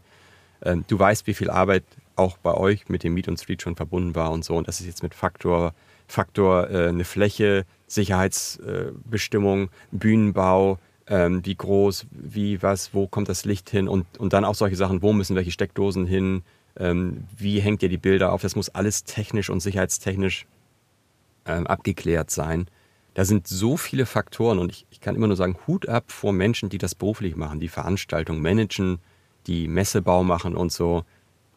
Ähm, du weißt, wie viel Arbeit auch bei euch mit dem Meet und Street schon verbunden war und so. Und das ist jetzt mit Faktor, Faktor äh, eine Fläche, Sicherheitsbestimmung, Bühnenbau, ähm, wie groß, wie was, wo kommt das Licht hin und, und dann auch solche Sachen, wo müssen welche Steckdosen hin, ähm, wie hängt ihr die Bilder auf, das muss alles technisch und sicherheitstechnisch ähm, abgeklärt sein. Da sind so viele Faktoren und ich, ich kann immer nur sagen, Hut ab vor Menschen, die das beruflich machen, die Veranstaltungen managen, die Messebau machen und so.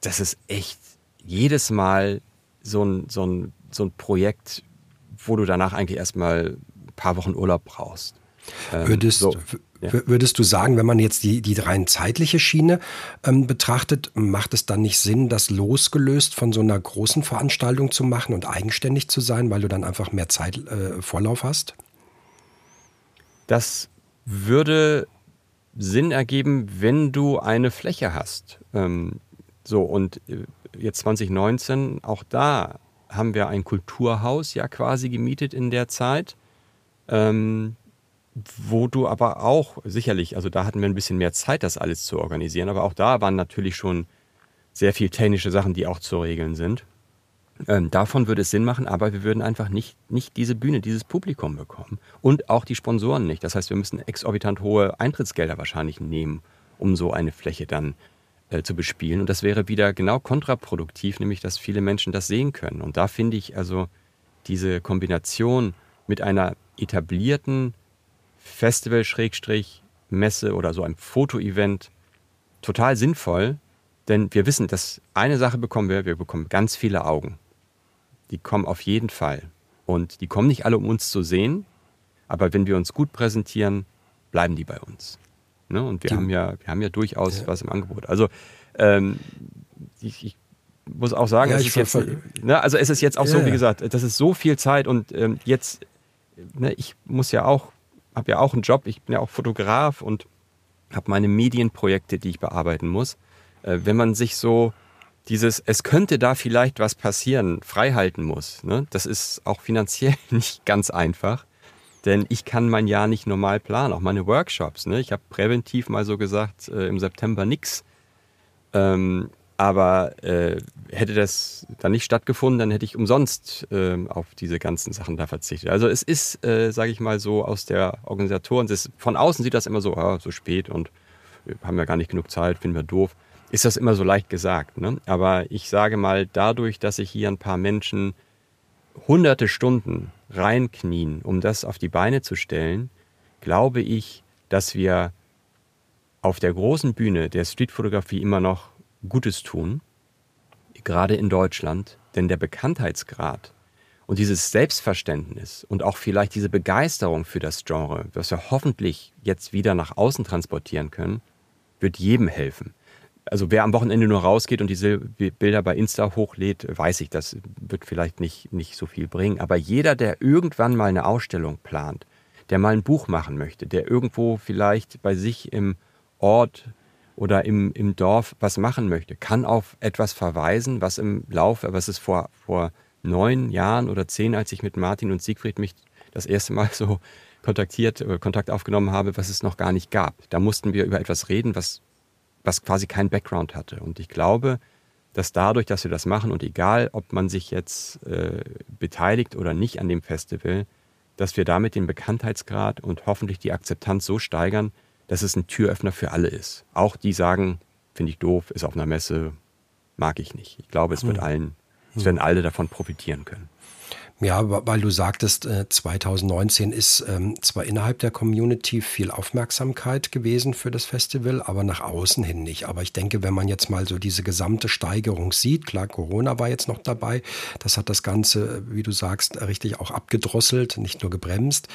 Das ist echt jedes Mal so ein, so ein, so ein Projekt, wo du danach eigentlich erstmal ein paar Wochen Urlaub brauchst. Ähm, würdest, so, ja. würdest du sagen, wenn man jetzt die, die rein zeitliche Schiene ähm, betrachtet, macht es dann nicht Sinn, das losgelöst von so einer großen Veranstaltung zu machen und eigenständig zu sein, weil du dann einfach mehr Zeit äh, Vorlauf hast? Das würde Sinn ergeben, wenn du eine Fläche hast. Ähm, so, und äh, jetzt 2019, auch da haben wir ein Kulturhaus ja quasi gemietet in der Zeit. Ähm, wo du aber auch sicherlich, also da hatten wir ein bisschen mehr Zeit, das alles zu organisieren, aber auch da waren natürlich schon sehr viel technische Sachen, die auch zu regeln sind. Ähm, davon würde es Sinn machen, aber wir würden einfach nicht, nicht diese Bühne, dieses Publikum bekommen. Und auch die Sponsoren nicht. Das heißt, wir müssen exorbitant hohe Eintrittsgelder wahrscheinlich nehmen, um so eine Fläche dann äh, zu bespielen. Und das wäre wieder genau kontraproduktiv, nämlich dass viele Menschen das sehen können. Und da finde ich also diese Kombination mit einer etablierten Festival-Messe oder so ein Fotoevent total sinnvoll, denn wir wissen, dass eine Sache bekommen wir, wir bekommen ganz viele Augen. Die kommen auf jeden Fall. Und die kommen nicht alle, um uns zu sehen, aber wenn wir uns gut präsentieren, bleiben die bei uns. Ne? Und wir die, haben ja, wir haben ja durchaus ja. was im Angebot. Also ähm, ich, ich, muss auch sagen, ja, es ist jetzt, ne, also es ist jetzt auch ja, so, wie gesagt, das ist so viel Zeit und ähm, jetzt, ne, ich muss ja auch habe ja auch einen Job, ich bin ja auch Fotograf und habe meine Medienprojekte, die ich bearbeiten muss. Äh, wenn man sich so dieses, es könnte da vielleicht was passieren, freihalten muss, ne? das ist auch finanziell nicht ganz einfach. Denn ich kann mein Jahr nicht normal planen, auch meine Workshops. Ne? Ich habe präventiv mal so gesagt, äh, im September nichts. Ähm, aber äh, hätte das dann nicht stattgefunden, dann hätte ich umsonst äh, auf diese ganzen Sachen da verzichtet. Also es ist, äh, sage ich mal so, aus der Organisatoren, von außen sieht das immer so, ah, so spät und wir haben ja gar nicht genug Zeit, finden wir doof. Ist das immer so leicht gesagt. Ne? Aber ich sage mal, dadurch, dass sich hier ein paar Menschen hunderte Stunden reinknien, um das auf die Beine zu stellen, glaube ich, dass wir auf der großen Bühne der Streetfotografie immer noch Gutes tun, gerade in Deutschland, denn der Bekanntheitsgrad und dieses Selbstverständnis und auch vielleicht diese Begeisterung für das Genre, was wir hoffentlich jetzt wieder nach außen transportieren können, wird jedem helfen. Also wer am Wochenende nur rausgeht und diese Bilder bei Insta hochlädt, weiß ich, das wird vielleicht nicht, nicht so viel bringen. Aber jeder, der irgendwann mal eine Ausstellung plant, der mal ein Buch machen möchte, der irgendwo vielleicht bei sich im Ort oder im, im Dorf was machen möchte, kann auf etwas verweisen, was im Laufe, was es vor, vor neun Jahren oder zehn, als ich mit Martin und Siegfried mich das erste Mal so kontaktiert, äh, Kontakt aufgenommen habe, was es noch gar nicht gab. Da mussten wir über etwas reden, was, was quasi keinen Background hatte. Und ich glaube, dass dadurch, dass wir das machen und egal, ob man sich jetzt äh, beteiligt oder nicht an dem Festival, dass wir damit den Bekanntheitsgrad und hoffentlich die Akzeptanz so steigern, dass es ein Türöffner für alle ist. Auch die sagen, finde ich doof, ist auf einer Messe, mag ich nicht. Ich glaube, es wird hm. allen, es werden alle davon profitieren können. Ja, weil du sagtest, 2019 äh, ist ähm, zwar innerhalb der Community viel Aufmerksamkeit gewesen für das Festival, aber nach außen hin nicht. Aber ich denke, wenn man jetzt mal so diese gesamte Steigerung sieht, klar, Corona war jetzt noch dabei, das hat das Ganze, wie du sagst, richtig auch abgedrosselt, nicht nur gebremst.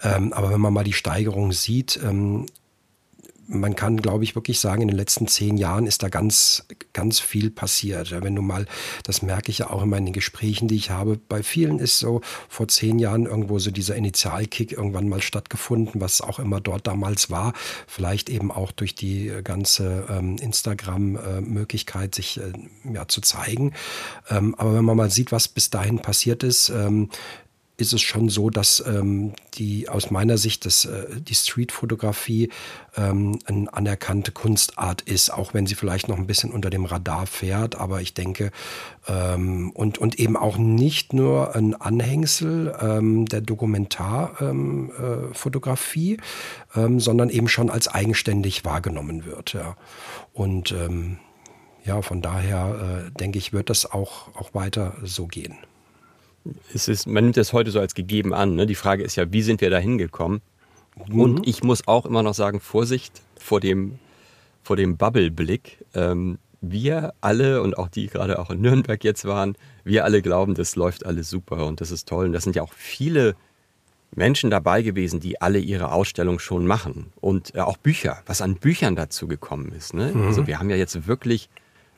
Ähm, aber wenn man mal die Steigerung sieht, ähm, man kann, glaube ich, wirklich sagen, in den letzten zehn Jahren ist da ganz, ganz viel passiert. Wenn du mal, das merke ich ja auch in meinen Gesprächen, die ich habe, bei vielen ist so vor zehn Jahren irgendwo so dieser Initialkick irgendwann mal stattgefunden, was auch immer dort damals war. Vielleicht eben auch durch die ganze ähm, Instagram-Möglichkeit, sich äh, ja, zu zeigen. Ähm, aber wenn man mal sieht, was bis dahin passiert ist, ähm, ist es schon so, dass ähm, die aus meiner Sicht das, äh, die Streetfotografie ähm, eine anerkannte Kunstart ist, auch wenn sie vielleicht noch ein bisschen unter dem Radar fährt. Aber ich denke, ähm, und, und eben auch nicht nur ein Anhängsel ähm, der Dokumentarfotografie, ähm, äh, ähm, sondern eben schon als eigenständig wahrgenommen wird. Ja. Und ähm, ja, von daher äh, denke ich, wird das auch, auch weiter so gehen es ist, man nimmt das heute so als gegeben an. Ne? Die Frage ist ja, wie sind wir da hingekommen? Mhm. Und ich muss auch immer noch sagen, Vorsicht vor dem, vor dem Bubble-Blick. Ähm, wir alle und auch die gerade auch in Nürnberg jetzt waren, wir alle glauben, das läuft alles super und das ist toll. Und das sind ja auch viele Menschen dabei gewesen, die alle ihre Ausstellung schon machen. Und äh, auch Bücher, was an Büchern dazu gekommen ist. Ne? Mhm. Also wir haben ja jetzt wirklich,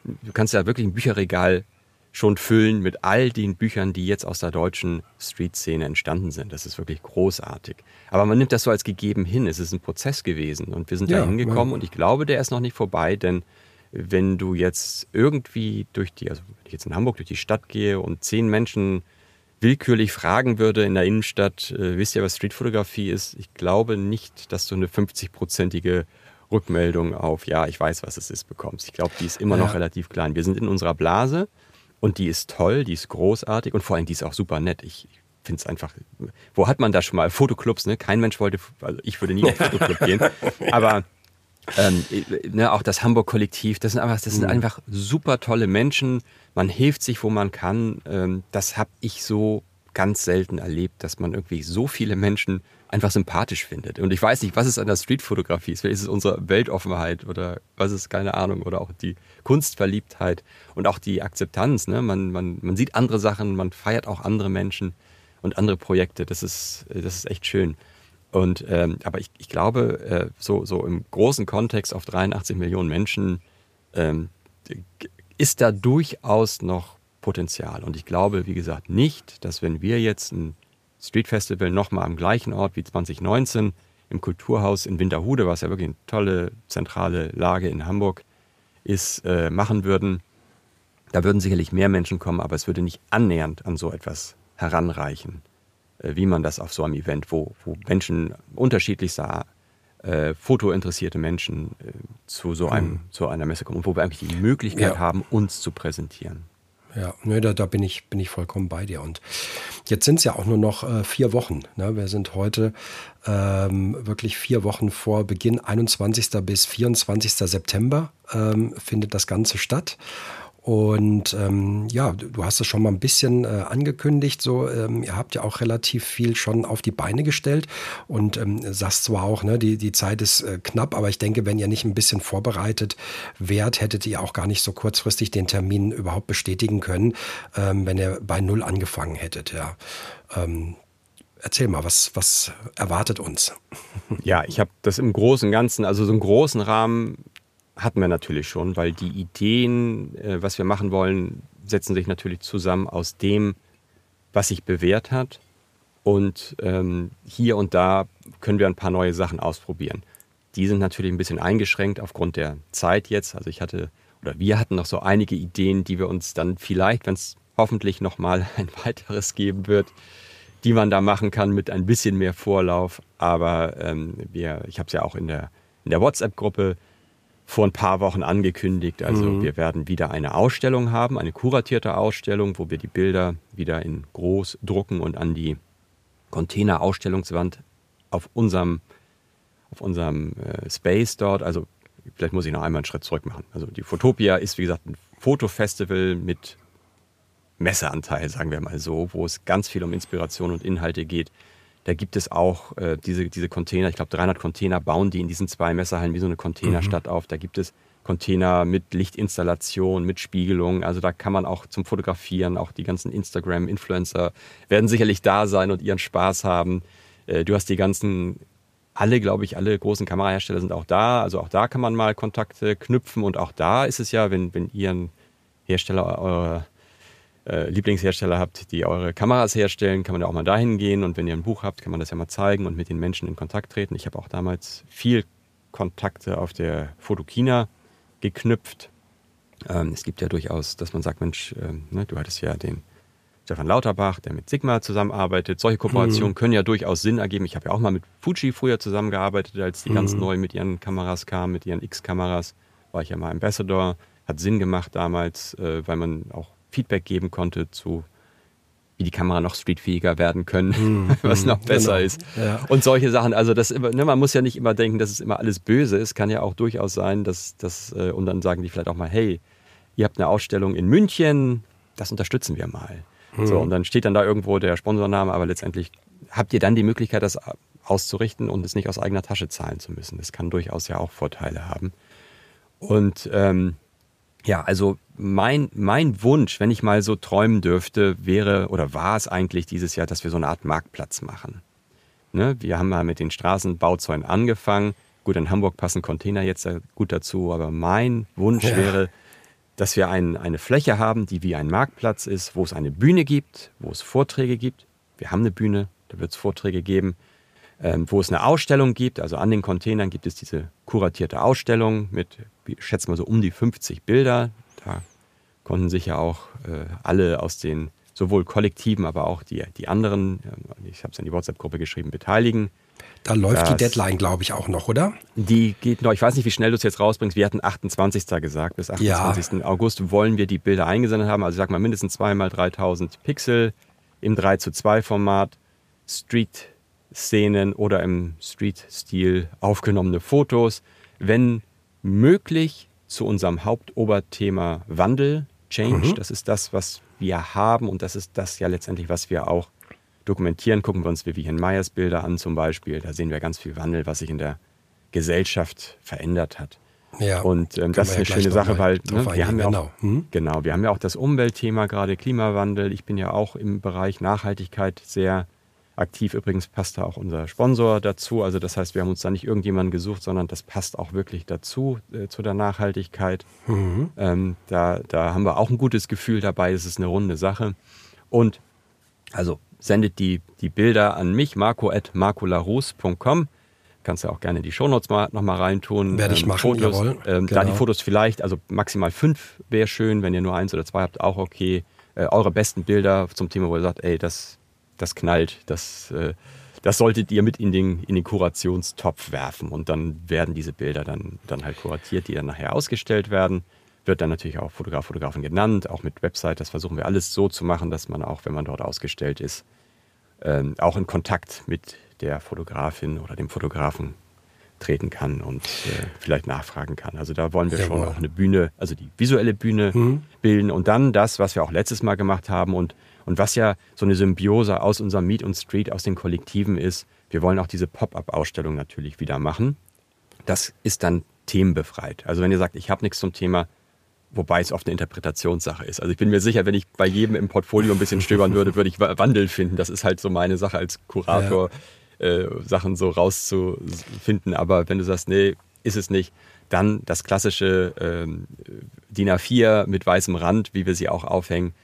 du kannst ja wirklich ein Bücherregal schon füllen mit all den Büchern, die jetzt aus der deutschen Street-Szene entstanden sind. Das ist wirklich großartig. Aber man nimmt das so als gegeben hin. Es ist ein Prozess gewesen und wir sind ja, da hingekommen und ich glaube, der ist noch nicht vorbei, denn wenn du jetzt irgendwie durch die, also wenn ich jetzt in Hamburg durch die Stadt gehe und zehn Menschen willkürlich fragen würde in der Innenstadt, äh, wisst ihr, was Streetfotografie ist? Ich glaube nicht, dass du eine 50-prozentige Rückmeldung auf, ja, ich weiß, was es ist, bekommst. Ich glaube, die ist immer ja. noch relativ klein. Wir sind in unserer Blase und die ist toll, die ist großartig und vor allem die ist auch super nett. Ich finde es einfach, wo hat man da schon mal Fotoclubs, ne? Kein Mensch wollte, also ich würde nie auf Fotoclub gehen, aber ähm, ne, auch das Hamburg-Kollektiv, das sind einfach, das sind mhm. einfach super tolle Menschen. Man hilft sich, wo man kann. Ähm, das habe ich so ganz selten erlebt, dass man irgendwie so viele Menschen einfach sympathisch findet. Und ich weiß nicht, was es an der Streetfotografie ist. Ist es unsere Weltoffenheit oder was ist, keine Ahnung, oder auch die Kunstverliebtheit und auch die Akzeptanz. Ne? Man, man, man sieht andere Sachen, man feiert auch andere Menschen und andere Projekte. Das ist, das ist echt schön. Und, ähm, aber ich, ich glaube, äh, so, so im großen Kontext auf 83 Millionen Menschen ähm, ist da durchaus noch Potenzial. Und ich glaube, wie gesagt, nicht, dass wenn wir jetzt ein Street Festival nochmal am gleichen Ort wie 2019 im Kulturhaus in Winterhude, was ja wirklich eine tolle zentrale Lage in Hamburg ist, äh, machen würden, da würden sicherlich mehr Menschen kommen, aber es würde nicht annähernd an so etwas heranreichen. Äh, wie man das auf so einem Event, wo, wo Menschen unterschiedlichster äh, fotointeressierte Menschen äh, zu so einem, mhm. zu einer Messe kommen und wo wir eigentlich die Möglichkeit ja. haben, uns zu präsentieren. Ja, ne, da, da bin, ich, bin ich vollkommen bei dir. Und jetzt sind es ja auch nur noch äh, vier Wochen. Ne? Wir sind heute ähm, wirklich vier Wochen vor Beginn, 21. bis 24. September ähm, findet das Ganze statt. Und ähm, ja, du hast es schon mal ein bisschen äh, angekündigt. So, ähm, ihr habt ja auch relativ viel schon auf die Beine gestellt und ähm, sagst zwar auch, ne, die, die Zeit ist äh, knapp, aber ich denke, wenn ihr nicht ein bisschen vorbereitet wärt, hättet ihr auch gar nicht so kurzfristig den Termin überhaupt bestätigen können, ähm, wenn ihr bei Null angefangen hättet. Ja. Ähm, erzähl mal, was, was erwartet uns? Ja, ich habe das im Großen und Ganzen, also so einen großen Rahmen hatten wir natürlich schon, weil die Ideen, äh, was wir machen wollen, setzen sich natürlich zusammen aus dem, was sich bewährt hat. Und ähm, hier und da können wir ein paar neue Sachen ausprobieren. Die sind natürlich ein bisschen eingeschränkt aufgrund der Zeit jetzt. Also ich hatte oder wir hatten noch so einige Ideen, die wir uns dann vielleicht, wenn es hoffentlich nochmal ein weiteres geben wird, die man da machen kann mit ein bisschen mehr Vorlauf. Aber ähm, wir, ich habe es ja auch in der, in der WhatsApp-Gruppe vor ein paar Wochen angekündigt. Also mhm. wir werden wieder eine Ausstellung haben, eine kuratierte Ausstellung, wo wir die Bilder wieder in groß drucken und an die Container-Ausstellungswand auf unserem, auf unserem äh, Space dort, also vielleicht muss ich noch einmal einen Schritt zurück machen. Also die Fotopia ist, wie gesagt, ein Fotofestival mit Messeanteil, sagen wir mal so, wo es ganz viel um Inspiration und Inhalte geht. Da gibt es auch äh, diese, diese Container, ich glaube 300 Container bauen die in diesen zwei Messerhallen wie so eine Containerstadt mhm. auf. Da gibt es Container mit Lichtinstallation, mit Spiegelung. Also da kann man auch zum Fotografieren, auch die ganzen Instagram-Influencer werden sicherlich da sein und ihren Spaß haben. Äh, du hast die ganzen, alle, glaube ich, alle großen Kamerahersteller sind auch da. Also auch da kann man mal Kontakte knüpfen und auch da ist es ja, wenn, wenn ihr ein Hersteller eurer äh, Lieblingshersteller habt, die eure Kameras herstellen, kann man ja auch mal dahin gehen und wenn ihr ein Buch habt, kann man das ja mal zeigen und mit den Menschen in Kontakt treten. Ich habe auch damals viel Kontakte auf der Fotokina geknüpft. Ähm, es gibt ja durchaus, dass man sagt, Mensch, äh, ne, du hattest ja den Stefan Lauterbach, der mit Sigma zusammenarbeitet. Solche Kooperationen mhm. können ja durchaus Sinn ergeben. Ich habe ja auch mal mit Fuji früher zusammengearbeitet, als die mhm. ganz neu mit ihren Kameras kamen, mit ihren X-Kameras. War ich ja mal Ambassador. Hat Sinn gemacht damals, äh, weil man auch Feedback geben konnte zu wie die Kamera noch streetfähiger werden können, mm, was noch besser genau. ist. Ja. Und solche Sachen. Also das immer, ne, man muss ja nicht immer denken, dass es immer alles böse ist. Kann ja auch durchaus sein, dass das, äh, und dann sagen die vielleicht auch mal, hey, ihr habt eine Ausstellung in München, das unterstützen wir mal. Mm. So, und dann steht dann da irgendwo der Sponsorname, aber letztendlich habt ihr dann die Möglichkeit, das auszurichten und es nicht aus eigener Tasche zahlen zu müssen. Das kann durchaus ja auch Vorteile haben. Und ähm, ja, also mein, mein Wunsch, wenn ich mal so träumen dürfte, wäre oder war es eigentlich dieses Jahr, dass wir so eine Art Marktplatz machen. Ne? Wir haben mal mit den Straßenbauzäunen angefangen. Gut, in Hamburg passen Container jetzt gut dazu, aber mein Wunsch ja. wäre, dass wir ein, eine Fläche haben, die wie ein Marktplatz ist, wo es eine Bühne gibt, wo es Vorträge gibt. Wir haben eine Bühne, da wird es Vorträge geben, wo es eine Ausstellung gibt. Also an den Containern gibt es diese kuratierte Ausstellung mit, ich schätze mal so um die 50 Bilder. Da konnten sich ja auch äh, alle aus den sowohl Kollektiven, aber auch die, die anderen, ich habe es in die WhatsApp-Gruppe geschrieben, beteiligen. Da läuft das, die Deadline, glaube ich, auch noch, oder? Die geht noch. Ich weiß nicht, wie schnell du es jetzt rausbringst. Wir hatten 28. gesagt. Bis 28. Ja. August wollen wir die Bilder eingesendet haben. Also ich sag mal mindestens zweimal 3000 Pixel im 3 zu 2 Format, Street-Szenen oder im Street-Stil aufgenommene Fotos. Wenn möglich zu unserem Hauptoberthema Wandel, Change. Mhm. Das ist das, was wir haben und das ist das ja letztendlich, was wir auch dokumentieren. Gucken wir uns Vivian Meyers Bilder an zum Beispiel. Da sehen wir ganz viel Wandel, was sich in der Gesellschaft verändert hat. Ja, und ähm, das ist eine schöne Sache, weil ne, wir haben ja auch, genau. Hm? genau, wir haben ja auch das Umweltthema gerade Klimawandel. Ich bin ja auch im Bereich Nachhaltigkeit sehr aktiv. Übrigens passt da auch unser Sponsor dazu. Also das heißt, wir haben uns da nicht irgendjemanden gesucht, sondern das passt auch wirklich dazu, äh, zu der Nachhaltigkeit. Mhm. Ähm, da, da haben wir auch ein gutes Gefühl dabei. Es ist eine runde Sache. Und also sendet die, die Bilder an mich, marco.marcolarus.com. Kannst ja auch gerne die Shownotes mal, noch mal reintun. Werde ich ähm, machen, Fotos, ähm, genau. Da die genau. Fotos vielleicht, also maximal fünf wäre schön. Wenn ihr nur eins oder zwei habt, auch okay. Äh, eure besten Bilder zum Thema, wo ihr sagt, ey, das, das knallt, das, äh, das solltet ihr mit in den, in den Kurationstopf werfen und dann werden diese Bilder dann, dann halt kuratiert, die dann nachher ausgestellt werden. Wird dann natürlich auch Fotograf, Fotografin genannt, auch mit Website. Das versuchen wir alles so zu machen, dass man auch, wenn man dort ausgestellt ist, ähm, auch in Kontakt mit der Fotografin oder dem Fotografen treten kann und äh, vielleicht nachfragen kann. Also da wollen wir Jawohl. schon auch eine Bühne, also die visuelle Bühne mhm. bilden und dann das, was wir auch letztes Mal gemacht haben und und was ja so eine Symbiose aus unserem Meet und Street, aus den Kollektiven ist, wir wollen auch diese Pop-up-Ausstellung natürlich wieder machen. Das ist dann themenbefreit. Also wenn ihr sagt, ich habe nichts zum Thema, wobei es oft eine Interpretationssache ist. Also ich bin mir sicher, wenn ich bei jedem im Portfolio ein bisschen stöbern würde, würde ich Wandel finden. Das ist halt so meine Sache als Kurator, ja. äh, Sachen so rauszufinden. Aber wenn du sagst, nee, ist es nicht, dann das klassische ähm, DIN A4 mit weißem Rand, wie wir sie auch aufhängen,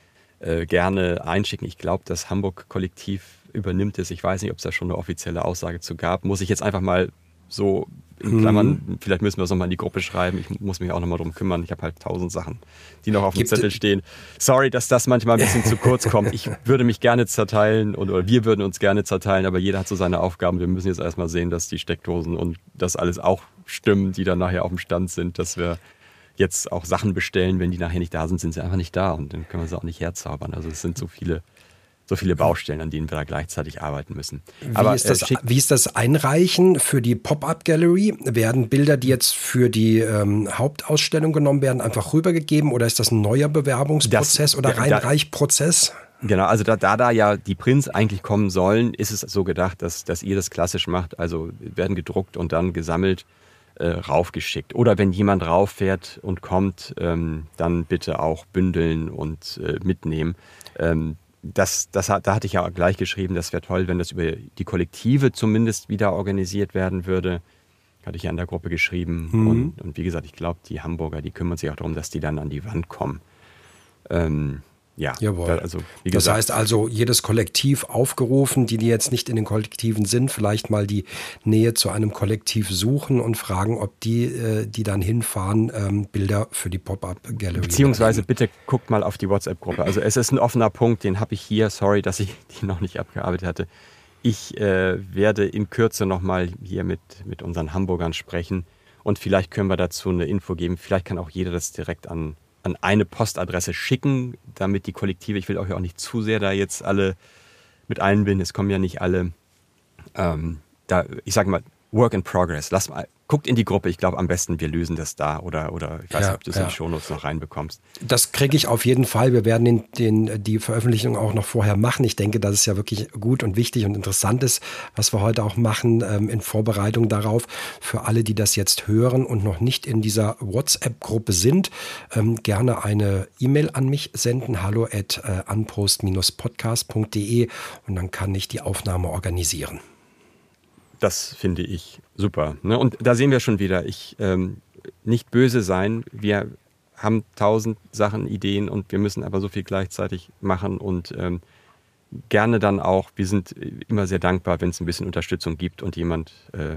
äh, gerne einschicken. Ich glaube, das Hamburg-Kollektiv übernimmt es. Ich weiß nicht, ob es da schon eine offizielle Aussage zu gab. Muss ich jetzt einfach mal so in Klammern, mhm. vielleicht müssen wir es nochmal in die Gruppe schreiben. Ich muss mich auch nochmal drum kümmern. Ich habe halt tausend Sachen, die noch auf dem Zettel stehen. Sorry, dass das manchmal ein bisschen zu kurz kommt. Ich würde mich gerne zerteilen und, oder wir würden uns gerne zerteilen, aber jeder hat so seine Aufgaben. Wir müssen jetzt erstmal sehen, dass die Steckdosen und das alles auch stimmen, die dann nachher auf dem Stand sind, dass wir jetzt auch Sachen bestellen, wenn die nachher nicht da sind, sind sie einfach nicht da und dann können wir sie auch nicht herzaubern. Also es sind so viele, so viele Baustellen, an denen wir da gleichzeitig arbeiten müssen. Wie, Aber, ist, das, äh, wie ist das Einreichen für die Pop-up-Gallery? Werden Bilder, die jetzt für die ähm, Hauptausstellung genommen werden, einfach rübergegeben oder ist das ein neuer Bewerbungsprozess das, oder Reinreichprozess? Genau, also da, da da ja die Prints eigentlich kommen sollen, ist es so gedacht, dass, dass ihr das klassisch macht. Also werden gedruckt und dann gesammelt äh, raufgeschickt. Oder wenn jemand rauffährt und kommt, ähm, dann bitte auch bündeln und äh, mitnehmen. Ähm, das, das, da hatte ich ja gleich geschrieben, das wäre toll, wenn das über die Kollektive zumindest wieder organisiert werden würde. Hatte ich ja in der Gruppe geschrieben. Mhm. Und, und, wie gesagt, ich glaube, die Hamburger, die kümmern sich auch darum, dass die dann an die Wand kommen. Ähm, ja, Jawohl. Da, also, das heißt also, jedes Kollektiv aufgerufen, die, die jetzt nicht in den Kollektiven sind, vielleicht mal die Nähe zu einem Kollektiv suchen und fragen, ob die, äh, die dann hinfahren, ähm, Bilder für die Pop-Up-Gallery. Beziehungsweise bitte guckt mal auf die WhatsApp-Gruppe. Also es ist ein offener Punkt, den habe ich hier. Sorry, dass ich die noch nicht abgearbeitet hatte. Ich äh, werde in Kürze nochmal hier mit, mit unseren Hamburgern sprechen und vielleicht können wir dazu eine Info geben. Vielleicht kann auch jeder das direkt an an eine Postadresse schicken, damit die Kollektive, ich will euch auch nicht zu sehr da jetzt alle mit einbinden, es kommen ja nicht alle, ähm, da, ich sage mal, Work in Progress. Lass mal, guckt in die Gruppe. Ich glaube, am besten wir lösen das da oder, oder ich weiß ja, nicht, ob du es ja. in die Shownotes noch reinbekommst. Das kriege ich auf jeden Fall. Wir werden den, den, die Veröffentlichung auch noch vorher machen. Ich denke, dass es ja wirklich gut und wichtig und interessant ist, was wir heute auch machen ähm, in Vorbereitung darauf. Für alle, die das jetzt hören und noch nicht in dieser WhatsApp-Gruppe sind, ähm, gerne eine E-Mail an mich senden. Hallo at äh, unpost-podcast.de und dann kann ich die Aufnahme organisieren. Das finde ich super. Ne? Und da sehen wir schon wieder, ich ähm, nicht böse sein. Wir haben tausend Sachen, Ideen und wir müssen aber so viel gleichzeitig machen und ähm, gerne dann auch, wir sind immer sehr dankbar, wenn es ein bisschen Unterstützung gibt und jemand äh,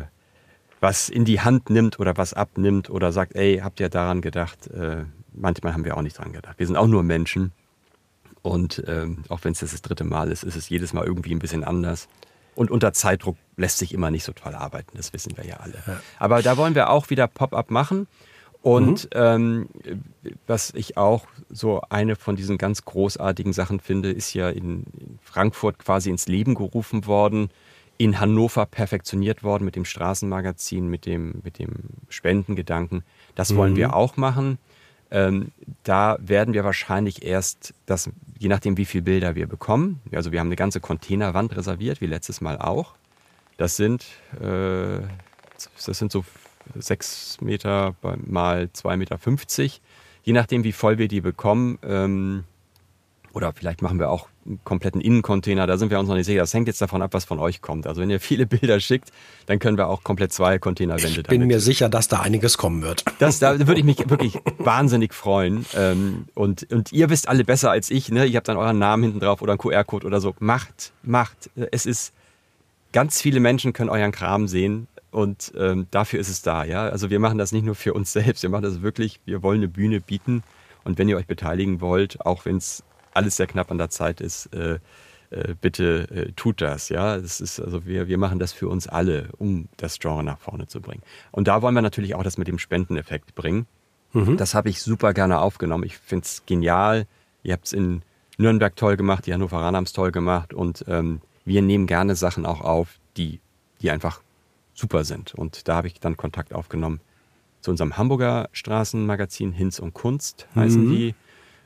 was in die Hand nimmt oder was abnimmt oder sagt, ey, habt ihr daran gedacht? Äh, manchmal haben wir auch nicht daran gedacht. Wir sind auch nur Menschen und ähm, auch wenn es das, das dritte Mal ist, ist es jedes Mal irgendwie ein bisschen anders. Und unter Zeitdruck lässt sich immer nicht so toll arbeiten, das wissen wir ja alle. Ja. Aber da wollen wir auch wieder Pop-up machen. Und mhm. ähm, was ich auch so eine von diesen ganz großartigen Sachen finde, ist ja in, in Frankfurt quasi ins Leben gerufen worden, in Hannover perfektioniert worden mit dem Straßenmagazin, mit dem, mit dem Spendengedanken. Das wollen mhm. wir auch machen. Ähm, da werden wir wahrscheinlich erst, das, je nachdem wie viele Bilder wir bekommen, also wir haben eine ganze Containerwand reserviert, wie letztes Mal auch. Das sind, äh, das sind so sechs Meter mal zwei Meter. fünfzig. Je nachdem, wie voll wir die bekommen, ähm, oder vielleicht machen wir auch einen kompletten Innencontainer, da sind wir uns noch nicht sicher. Das hängt jetzt davon ab, was von euch kommt. Also wenn ihr viele Bilder schickt, dann können wir auch komplett zwei Containerwände Ich bin mir sicher, dass da einiges kommen wird. Das, da würde ich mich wirklich wahnsinnig freuen. Ähm, und, und ihr wisst alle besser als ich, ne? ihr habt dann euren Namen hinten drauf oder einen QR-Code oder so. Macht, macht. Es ist, ganz viele Menschen können euren Kram sehen. Und ähm, dafür ist es da, ja. Also wir machen das nicht nur für uns selbst, wir machen das wirklich, wir wollen eine Bühne bieten. Und wenn ihr euch beteiligen wollt, auch wenn es alles sehr knapp an der Zeit ist, äh, äh, bitte äh, tut das, ja. Das ist, also wir, wir machen das für uns alle, um das Genre nach vorne zu bringen. Und da wollen wir natürlich auch das mit dem Spendeneffekt bringen. Mhm. Das habe ich super gerne aufgenommen. Ich finde es genial. Ihr habt es in Nürnberg toll gemacht, die Hannoveraner haben es toll gemacht und ähm, wir nehmen gerne Sachen auch auf, die, die einfach super sind. Und da habe ich dann Kontakt aufgenommen zu unserem Hamburger Straßenmagazin Hinz und Kunst heißen mhm. die.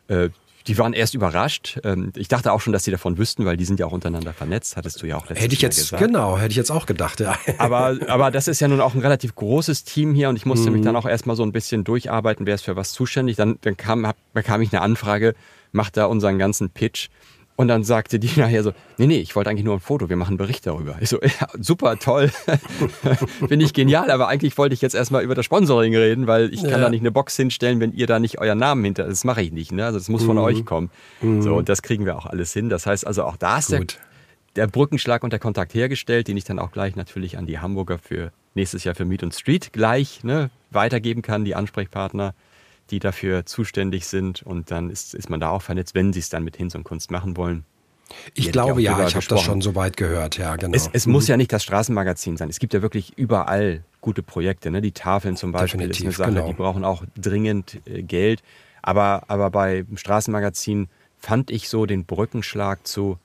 Äh, die waren erst überrascht. Ähm, ich dachte auch schon, dass sie davon wüssten, weil die sind ja auch untereinander vernetzt, hattest du ja auch letztes Hätte ich jetzt, gesagt. genau, hätte ich jetzt auch gedacht, ja. Aber, aber das ist ja nun auch ein relativ großes Team hier und ich musste mhm. mich dann auch erstmal so ein bisschen durcharbeiten, wer ist für was zuständig. Dann, dann kam, hab, bekam ich eine Anfrage, macht da unseren ganzen Pitch. Und dann sagte die nachher so, nee, nee, ich wollte eigentlich nur ein Foto, wir machen einen Bericht darüber. Ich so, ja, super, toll, finde ich genial, aber eigentlich wollte ich jetzt erstmal über das Sponsoring reden, weil ich kann ja. da nicht eine Box hinstellen, wenn ihr da nicht euren Namen hinter, das mache ich nicht, ne? also das muss von mhm. euch kommen. Mhm. So, und das kriegen wir auch alles hin. Das heißt also auch da ist der, der, Brückenschlag und der Kontakt hergestellt, den ich dann auch gleich natürlich an die Hamburger für nächstes Jahr für Meet und Street gleich ne, weitergeben kann, die Ansprechpartner die dafür zuständig sind. Und dann ist, ist man da auch vernetzt, wenn sie es dann mit Hinz und Kunst machen wollen. Ich glaube ja, ich habe das schon so weit gehört, ja, genau. Es, es mhm. muss ja nicht das Straßenmagazin sein. Es gibt ja wirklich überall gute Projekte. Ne? Die Tafeln zum Beispiel Definitiv, ist eine Sache, genau. die brauchen auch dringend äh, Geld. Aber, aber beim Straßenmagazin fand ich so den Brückenschlag zu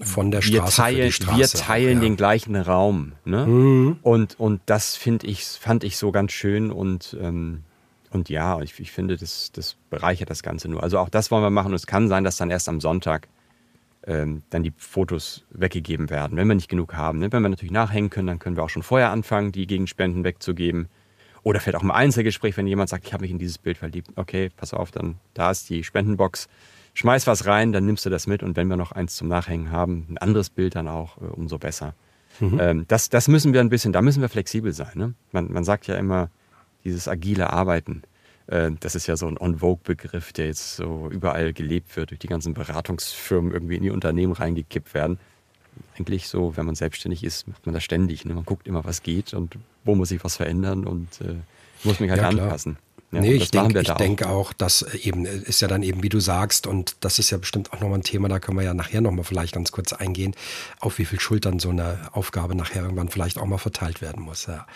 von der Straße. Wir teilen, Straße, wir teilen ja. den gleichen Raum. Ne? Mhm. Und, und das ich, fand ich so ganz schön und ähm, und ja, ich, ich finde, das, das bereichert das Ganze nur. Also auch das wollen wir machen. Und es kann sein, dass dann erst am Sonntag ähm, dann die Fotos weggegeben werden, wenn wir nicht genug haben. Ne? Wenn wir natürlich nachhängen können, dann können wir auch schon vorher anfangen, die Gegenspenden wegzugeben. Oder vielleicht auch im Einzelgespräch, wenn jemand sagt, ich habe mich in dieses Bild verliebt. Okay, pass auf, dann da ist die Spendenbox. Schmeiß was rein, dann nimmst du das mit. Und wenn wir noch eins zum Nachhängen haben, ein anderes Bild dann auch, äh, umso besser. Mhm. Ähm, das, das müssen wir ein bisschen, da müssen wir flexibel sein. Ne? Man, man sagt ja immer, dieses agile Arbeiten. Äh, das ist ja so ein On-Vogue-Begriff, der jetzt so überall gelebt wird, durch die ganzen Beratungsfirmen irgendwie in die Unternehmen reingekippt werden. Eigentlich so, wenn man selbstständig ist, macht man das ständig. Ne? Man guckt immer, was geht und wo muss sich was verändern und äh, muss mich halt ja, anpassen. Ja, nee, ich denke ich denk auch, dass äh, eben äh, ist ja dann eben, wie du sagst, und das ist ja bestimmt auch nochmal ein Thema, da können wir ja nachher nochmal vielleicht ganz kurz eingehen, auf wie viel Schultern so eine Aufgabe nachher irgendwann vielleicht auch mal verteilt werden muss. Ja.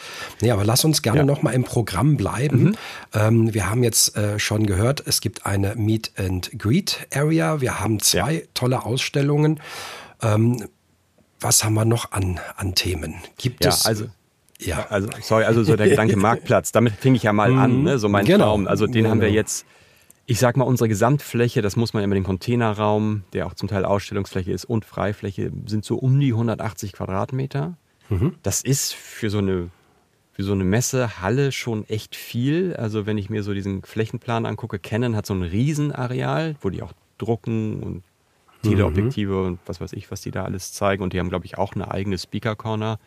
Nee, aber lass uns gerne ja. nochmal im Programm bleiben. Mhm. Ähm, wir haben jetzt äh, schon gehört, es gibt eine Meet and Greet Area. Wir haben zwei ja. tolle Ausstellungen. Ähm, was haben wir noch an, an Themen? Gibt ja, es. Also ja. Also, sorry, also so der Gedanke Marktplatz, damit fing ich ja mal mhm. an, ne? so mein genau. Traum. Also den genau. haben wir genau. jetzt, ich sag mal, unsere Gesamtfläche, das muss man immer den Containerraum, der auch zum Teil Ausstellungsfläche ist und Freifläche, sind so um die 180 Quadratmeter. Mhm. Das ist für so eine für so eine Messehalle schon echt viel. Also wenn ich mir so diesen Flächenplan angucke, Canon hat so ein Riesenareal, wo die auch drucken und Teleobjektive mhm. und was weiß ich, was die da alles zeigen. Und die haben, glaube ich, auch eine eigene Speaker Corner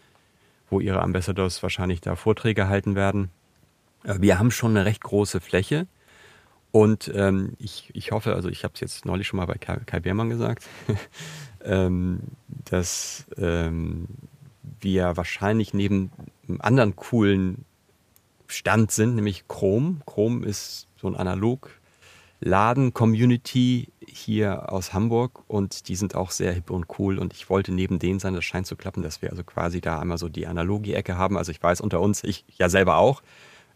wo ihre Ambassadors wahrscheinlich da Vorträge halten werden. Äh, wir haben schon eine recht große Fläche. Und ähm, ich, ich hoffe, also ich habe es jetzt neulich schon mal bei Kai, Kai Beermann gesagt, ähm, dass ähm, wir wahrscheinlich neben einem anderen coolen Stand sind, nämlich Chrome. Chrome ist so ein Analog-Laden-Community hier aus Hamburg und die sind auch sehr hip und cool und ich wollte neben denen sein, das scheint zu klappen, dass wir also quasi da einmal so die Analogie-Ecke haben. Also ich weiß unter uns, ich ja selber auch,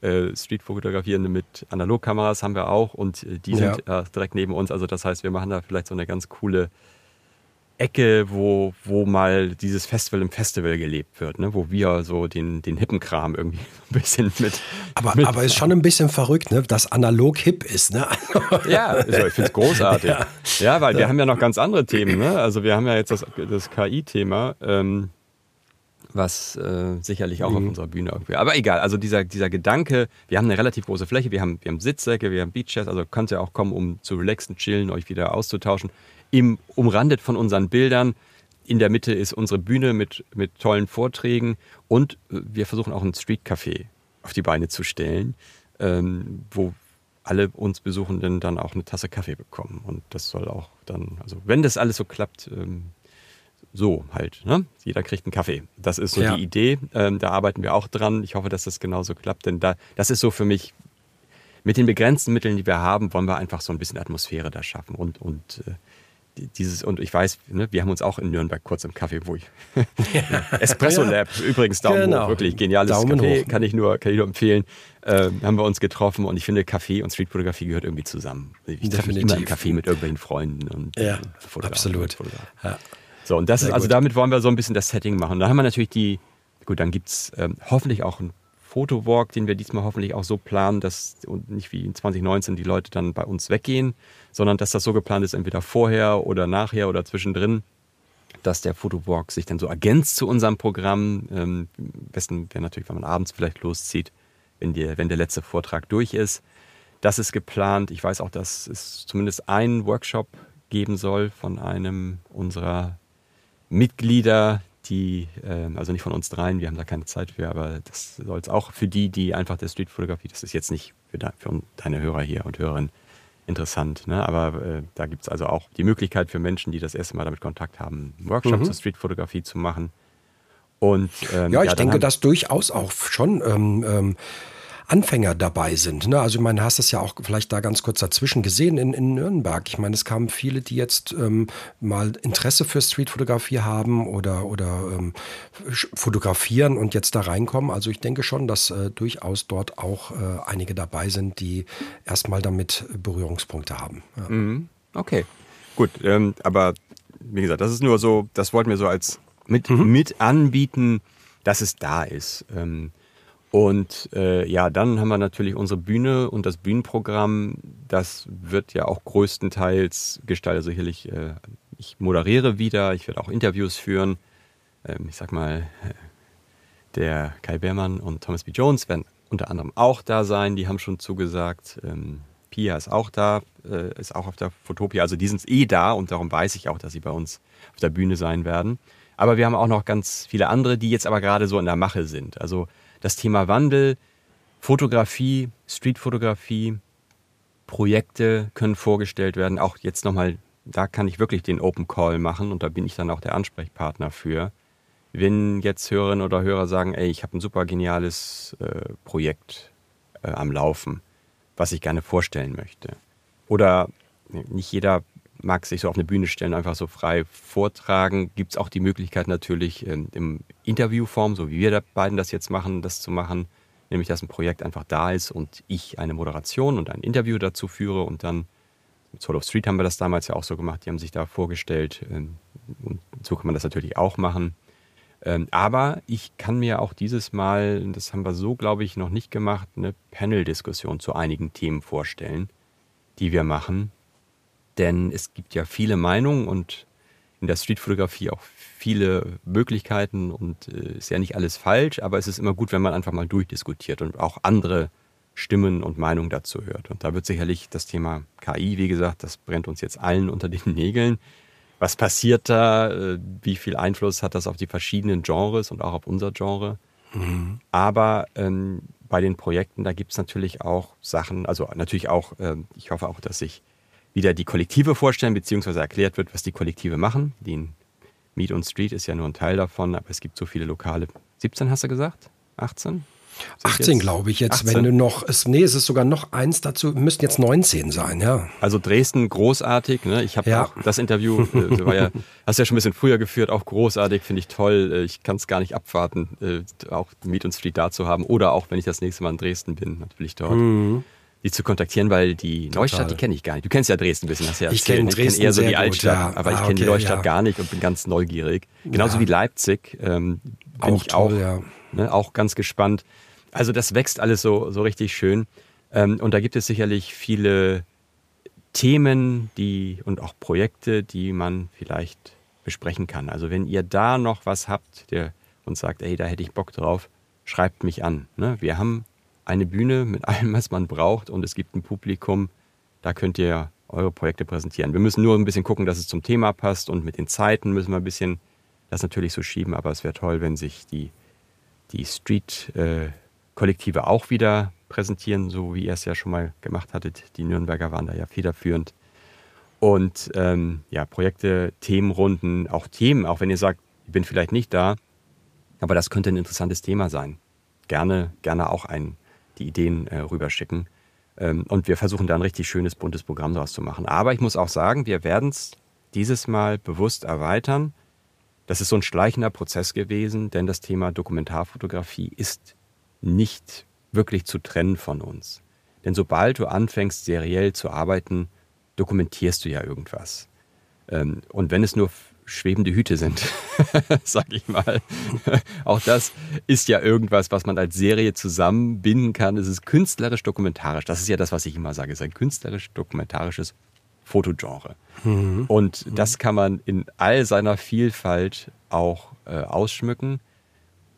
äh, Streetfotografierende mit Analogkameras haben wir auch und äh, die sind ja. äh, direkt neben uns. Also das heißt, wir machen da vielleicht so eine ganz coole Ecke, wo, wo mal dieses Festival im Festival gelebt wird, ne? wo wir so den, den hippen Kram irgendwie ein bisschen mit. Aber, mit aber ist schon ein bisschen verrückt, ne? dass analog hip ist. Ne? ja, also ich finde es großartig. Ja. ja, weil wir haben ja noch ganz andere Themen. Ne? Also wir haben ja jetzt das, das KI-Thema. Ähm, was äh, sicherlich auch mhm. auf unserer Bühne irgendwie. Aber egal, also dieser, dieser Gedanke, wir haben eine relativ große Fläche, wir haben, wir haben Sitzsäcke, wir haben Beachchairs, also könnt ihr auch kommen, um zu relaxen, chillen, euch wieder auszutauschen. Im, umrandet von unseren Bildern. In der Mitte ist unsere Bühne mit, mit tollen Vorträgen und äh, wir versuchen auch ein Streetcafé auf die Beine zu stellen, ähm, wo alle uns Besuchenden dann auch eine Tasse Kaffee bekommen. Und das soll auch dann, also wenn das alles so klappt, ähm, so halt. Ne? Jeder kriegt einen Kaffee. Das ist so ja. die Idee. Ähm, da arbeiten wir auch dran. Ich hoffe, dass das genauso klappt, denn da, das ist so für mich, mit den begrenzten Mitteln, die wir haben, wollen wir einfach so ein bisschen Atmosphäre da schaffen und, und äh, dieses, und ich weiß, ne, wir haben uns auch in Nürnberg kurz im Kaffee, wo ich. Espresso Lab, ja. übrigens Daumen genau. hoch, wirklich geniales Daumen Kaffee, hoch. kann ich nur, kann ich nur empfehlen. Äh, haben wir uns getroffen und ich finde, Kaffee und Streetfotografie gehört irgendwie zusammen. Ich treffe mich immer im Kaffee mit irgendwelchen Freunden und ja, äh, absolut. Ja. So, und das Sehr ist, also gut. damit wollen wir so ein bisschen das Setting machen. Da haben wir natürlich die, gut, dann gibt es ähm, hoffentlich auch einen Fotowalk, den wir diesmal hoffentlich auch so planen, dass und nicht wie in 2019 die Leute dann bei uns weggehen, sondern dass das so geplant ist, entweder vorher oder nachher oder zwischendrin, dass der Fotowalk sich dann so ergänzt zu unserem Programm. Ähm, am besten wäre natürlich, wenn man abends vielleicht loszieht, wenn, die, wenn der letzte Vortrag durch ist. Das ist geplant. Ich weiß auch, dass es zumindest einen Workshop geben soll von einem unserer Mitglieder, die, äh, also nicht von uns dreien, wir haben da keine Zeit für, aber das soll es auch für die, die einfach der Streetfotografie, das ist jetzt nicht für, de, für deine Hörer hier und Hörerinnen interessant, ne? aber äh, da gibt es also auch die Möglichkeit für Menschen, die das erste Mal damit Kontakt haben, einen Workshop mhm. zur Streetfotografie zu machen. Und, ähm, ja, ich ja, denke, dass durchaus auch schon ähm, ähm, Anfänger dabei sind. Ne? Also ich meine, hast es ja auch vielleicht da ganz kurz dazwischen gesehen in, in Nürnberg. Ich meine, es kamen viele, die jetzt ähm, mal Interesse für Streetfotografie haben oder, oder ähm, fotografieren und jetzt da reinkommen. Also ich denke schon, dass äh, durchaus dort auch äh, einige dabei sind, die erstmal damit Berührungspunkte haben. Ja. Mhm. Okay, gut. Ähm, aber wie gesagt, das ist nur so, das wollten wir so als mit, mhm. mit anbieten, dass es da ist. Ähm, und äh, ja, dann haben wir natürlich unsere Bühne und das Bühnenprogramm. Das wird ja auch größtenteils gestaltet. Sicherlich, äh, ich moderiere wieder, ich werde auch Interviews führen. Ähm, ich sag mal, äh, der Kai Beermann und Thomas B. Jones werden unter anderem auch da sein. Die haben schon zugesagt. Ähm, Pia ist auch da, äh, ist auch auf der Fotopia. Also die sind eh da und darum weiß ich auch, dass sie bei uns auf der Bühne sein werden. Aber wir haben auch noch ganz viele andere, die jetzt aber gerade so in der Mache sind. Also das Thema Wandel, Fotografie, Streetfotografie, Projekte können vorgestellt werden. Auch jetzt nochmal, da kann ich wirklich den Open Call machen und da bin ich dann auch der Ansprechpartner für. Wenn jetzt Hörerinnen oder Hörer sagen, ey, ich habe ein super geniales äh, Projekt äh, am Laufen, was ich gerne vorstellen möchte. Oder nicht jeder mag sich so auf eine Bühne stellen, einfach so frei vortragen. Gibt es auch die Möglichkeit natürlich ähm, im Interviewform, so wie wir beiden das jetzt machen, das zu machen. Nämlich, dass ein Projekt einfach da ist und ich eine Moderation und ein Interview dazu führe und dann mit Soul of Street haben wir das damals ja auch so gemacht. Die haben sich da vorgestellt ähm, und so kann man das natürlich auch machen. Ähm, aber ich kann mir auch dieses Mal, das haben wir so, glaube ich, noch nicht gemacht, eine Panel-Diskussion zu einigen Themen vorstellen, die wir machen denn es gibt ja viele Meinungen und in der Streetfotografie auch viele Möglichkeiten und äh, ist ja nicht alles falsch, aber es ist immer gut, wenn man einfach mal durchdiskutiert und auch andere Stimmen und Meinungen dazu hört. Und da wird sicherlich das Thema KI, wie gesagt, das brennt uns jetzt allen unter den Nägeln, was passiert da, äh, wie viel Einfluss hat das auf die verschiedenen Genres und auch auf unser Genre. Mhm. Aber ähm, bei den Projekten, da gibt es natürlich auch Sachen, also natürlich auch, ähm, ich hoffe auch, dass sich wieder die Kollektive vorstellen, beziehungsweise erklärt wird, was die Kollektive machen. Die Meet und Street ist ja nur ein Teil davon, aber es gibt so viele lokale. 17 hast du gesagt? 18? 18 glaube ich jetzt, 18? wenn du noch, es, nee, es ist sogar noch eins dazu, müssten jetzt 19 sein, ja. Also Dresden großartig, ne? Ich habe ja. das Interview, äh, war ja, hast ja schon ein bisschen früher geführt, auch großartig, finde ich toll. Äh, ich kann es gar nicht abwarten, äh, auch Meet und Street da zu haben oder auch, wenn ich das nächste Mal in Dresden bin, natürlich dort. Mhm die zu kontaktieren, weil die Total. Neustadt, die kenne ich gar nicht. Du kennst ja Dresden ein bisschen, hast ja Ich kenne Dresden kenn eher so die Altstadt, gut, ja. aber ah, ich kenne okay, die Neustadt ja. gar nicht und bin ganz neugierig. Genauso ja. wie Leipzig ähm, bin auch ich toll, auch, ne, auch ganz gespannt. Also das wächst alles so, so richtig schön. Ähm, und da gibt es sicherlich viele Themen die, und auch Projekte, die man vielleicht besprechen kann. Also wenn ihr da noch was habt der, und sagt, ey, da hätte ich Bock drauf, schreibt mich an. Ne? Wir haben eine Bühne mit allem, was man braucht und es gibt ein Publikum, da könnt ihr eure Projekte präsentieren. Wir müssen nur ein bisschen gucken, dass es zum Thema passt und mit den Zeiten müssen wir ein bisschen das natürlich so schieben, aber es wäre toll, wenn sich die, die Street- äh, auch wieder präsentieren, so wie ihr es ja schon mal gemacht hattet. Die Nürnberger waren da ja federführend. Und ähm, ja, Projekte, Themenrunden, auch Themen, auch wenn ihr sagt, ich bin vielleicht nicht da, aber das könnte ein interessantes Thema sein. Gerne, gerne auch ein, die Ideen äh, rüberschicken. Ähm, und wir versuchen da ein richtig schönes, buntes Programm daraus zu machen. Aber ich muss auch sagen, wir werden es dieses Mal bewusst erweitern. Das ist so ein schleichender Prozess gewesen, denn das Thema Dokumentarfotografie ist nicht wirklich zu trennen von uns. Denn sobald du anfängst, seriell zu arbeiten, dokumentierst du ja irgendwas. Ähm, und wenn es nur schwebende Hüte sind, sag ich mal. Auch das ist ja irgendwas, was man als Serie zusammenbinden kann. Es ist künstlerisch-dokumentarisch. Das ist ja das, was ich immer sage. Es ist ein künstlerisch-dokumentarisches Fotogenre. Mhm. Und das kann man in all seiner Vielfalt auch äh, ausschmücken.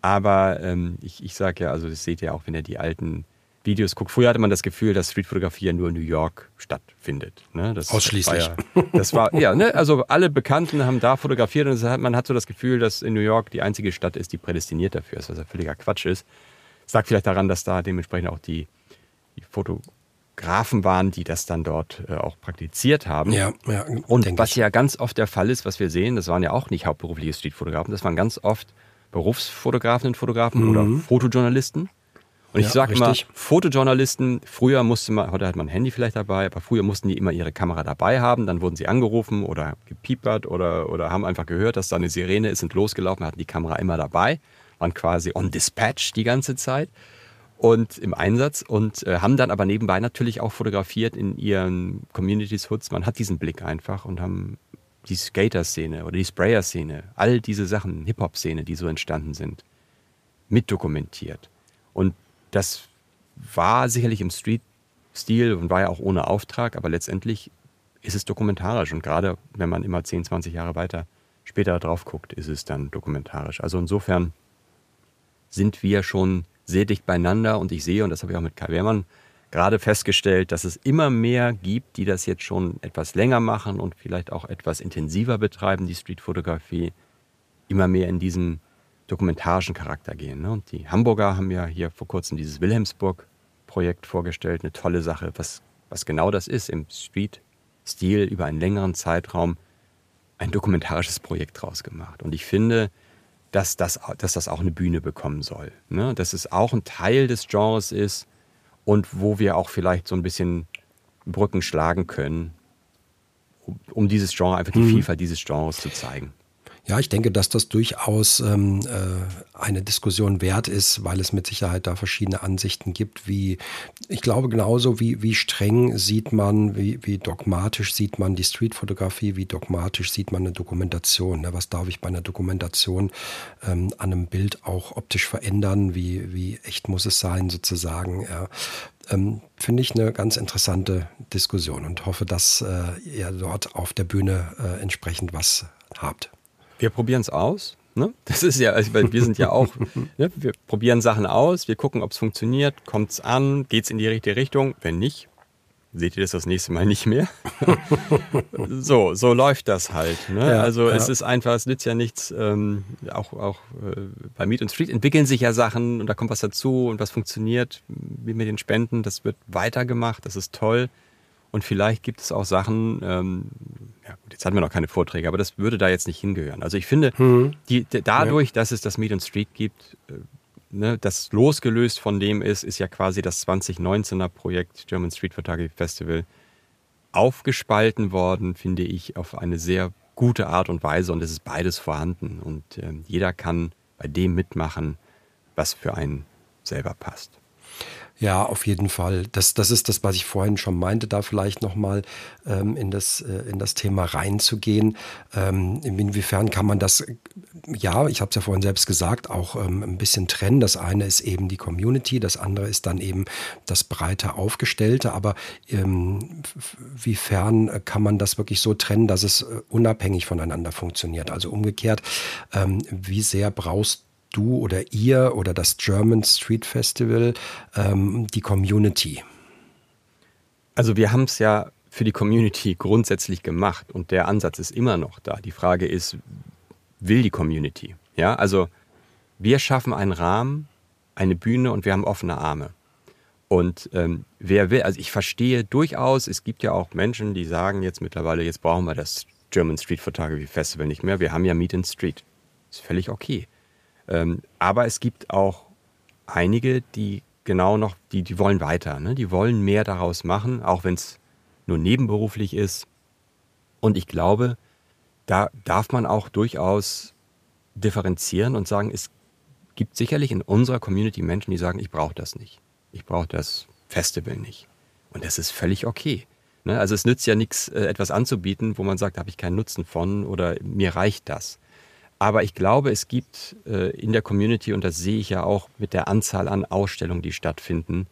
Aber ähm, ich, ich sage ja, also das seht ihr auch, wenn ihr die alten Videos guckt. Früher hatte man das Gefühl, dass Streetfotografie ja nur in New York stattfindet. Ne? Das, Ausschließlich. Das war, ja, das war ja, ne? also alle Bekannten haben da fotografiert und hat, man hat so das Gefühl, dass in New York die einzige Stadt ist, die prädestiniert dafür ist, was ja völliger Quatsch ist. Das lag vielleicht daran, dass da dementsprechend auch die, die Fotografen waren, die das dann dort äh, auch praktiziert haben. Ja, ja, und was ich. ja ganz oft der Fall ist, was wir sehen, das waren ja auch nicht hauptberufliche Streetfotografen, das waren ganz oft Berufsfotografen und Fotografen mhm. oder Fotojournalisten. Und ich ja, sage immer, Fotojournalisten, früher musste man, heute hat man ein Handy vielleicht dabei, aber früher mussten die immer ihre Kamera dabei haben, dann wurden sie angerufen oder gepiepert oder, oder haben einfach gehört, dass da eine Sirene ist, sind losgelaufen, hatten die Kamera immer dabei, waren quasi on dispatch die ganze Zeit und im Einsatz und äh, haben dann aber nebenbei natürlich auch fotografiert in ihren Communities Hoods. Man hat diesen Blick einfach und haben die Skater-Szene oder die Sprayer-Szene, all diese Sachen, Hip-Hop-Szene, die so entstanden sind, mitdokumentiert. Und das war sicherlich im Street-Stil und war ja auch ohne Auftrag, aber letztendlich ist es dokumentarisch. Und gerade wenn man immer 10, 20 Jahre weiter später drauf guckt, ist es dann dokumentarisch. Also insofern sind wir schon sehr dicht beieinander und ich sehe, und das habe ich auch mit Kai Wehrmann gerade festgestellt, dass es immer mehr gibt, die das jetzt schon etwas länger machen und vielleicht auch etwas intensiver betreiben, die Streetfotografie, immer mehr in diesen dokumentarischen Charakter gehen. Ne? Und die Hamburger haben ja hier vor kurzem dieses Wilhelmsburg-Projekt vorgestellt, eine tolle Sache, was, was genau das ist, im Street-Stil über einen längeren Zeitraum ein dokumentarisches Projekt draus gemacht. Und ich finde, dass das, dass das auch eine Bühne bekommen soll. Ne? Dass es auch ein Teil des Genres ist, und wo wir auch vielleicht so ein bisschen Brücken schlagen können, um, um dieses Genre, einfach die mhm. Vielfalt dieses Genres zu zeigen. Ja, ich denke, dass das durchaus ähm, äh, eine Diskussion wert ist, weil es mit Sicherheit da verschiedene Ansichten gibt. Wie ich glaube genauso wie wie streng sieht man, wie wie dogmatisch sieht man die Streetfotografie, wie dogmatisch sieht man eine Dokumentation. Ne? Was darf ich bei einer Dokumentation ähm, an einem Bild auch optisch verändern? Wie wie echt muss es sein sozusagen? Ja. Ähm, finde ich eine ganz interessante Diskussion und hoffe, dass äh, ihr dort auf der Bühne äh, entsprechend was habt. Wir probieren es aus. Ne? Das ist ja, also wir sind ja auch, ne? wir probieren Sachen aus, wir gucken, ob es funktioniert, kommt es an, geht es in die richtige Richtung. Wenn nicht, seht ihr das das nächste Mal nicht mehr. so, so läuft das halt. Ne? Ja, also ja. es ist einfach, es nützt ja nichts, ähm, auch, auch äh, bei Meet und Street entwickeln sich ja Sachen und da kommt was dazu und was funktioniert, wie mit den Spenden, das wird weitergemacht, das ist toll. Und vielleicht gibt es auch Sachen, ähm, ja jetzt hatten wir noch keine Vorträge, aber das würde da jetzt nicht hingehören. Also ich finde, mhm. die, dadurch, dass es das Meet and Street gibt, äh, ne, das losgelöst von dem ist, ist ja quasi das 2019er Projekt German Street Photography Festival aufgespalten worden, finde ich, auf eine sehr gute Art und Weise und es ist beides vorhanden und äh, jeder kann bei dem mitmachen, was für einen selber passt. Ja, auf jeden Fall. Das, das ist das, was ich vorhin schon meinte, da vielleicht nochmal ähm, in, das, äh, in das Thema reinzugehen. Ähm, inwiefern kann man das, ja, ich habe es ja vorhin selbst gesagt, auch ähm, ein bisschen trennen. Das eine ist eben die Community, das andere ist dann eben das breite Aufgestellte. Aber ähm, wiefern kann man das wirklich so trennen, dass es äh, unabhängig voneinander funktioniert? Also umgekehrt, ähm, wie sehr brauchst du oder ihr oder das German Street Festival ähm, die Community? Also wir haben es ja für die Community grundsätzlich gemacht und der Ansatz ist immer noch da. Die Frage ist, will die Community? Ja, also wir schaffen einen Rahmen, eine Bühne und wir haben offene Arme. Und ähm, wer will, also ich verstehe durchaus, es gibt ja auch Menschen, die sagen jetzt mittlerweile, jetzt brauchen wir das German Street Photography Festival nicht mehr. Wir haben ja Meet in Street. Ist völlig okay. Ähm, aber es gibt auch einige, die genau noch, die, die wollen weiter, ne? die wollen mehr daraus machen, auch wenn es nur nebenberuflich ist. Und ich glaube, da darf man auch durchaus differenzieren und sagen, es gibt sicherlich in unserer Community Menschen, die sagen, ich brauche das nicht. Ich brauche das Festival nicht. Und das ist völlig okay. Ne? Also es nützt ja nichts, äh, etwas anzubieten, wo man sagt, da habe ich keinen Nutzen von oder mir reicht das. Aber ich glaube, es gibt äh, in der Community, und das sehe ich ja auch mit der Anzahl an Ausstellungen, die stattfinden,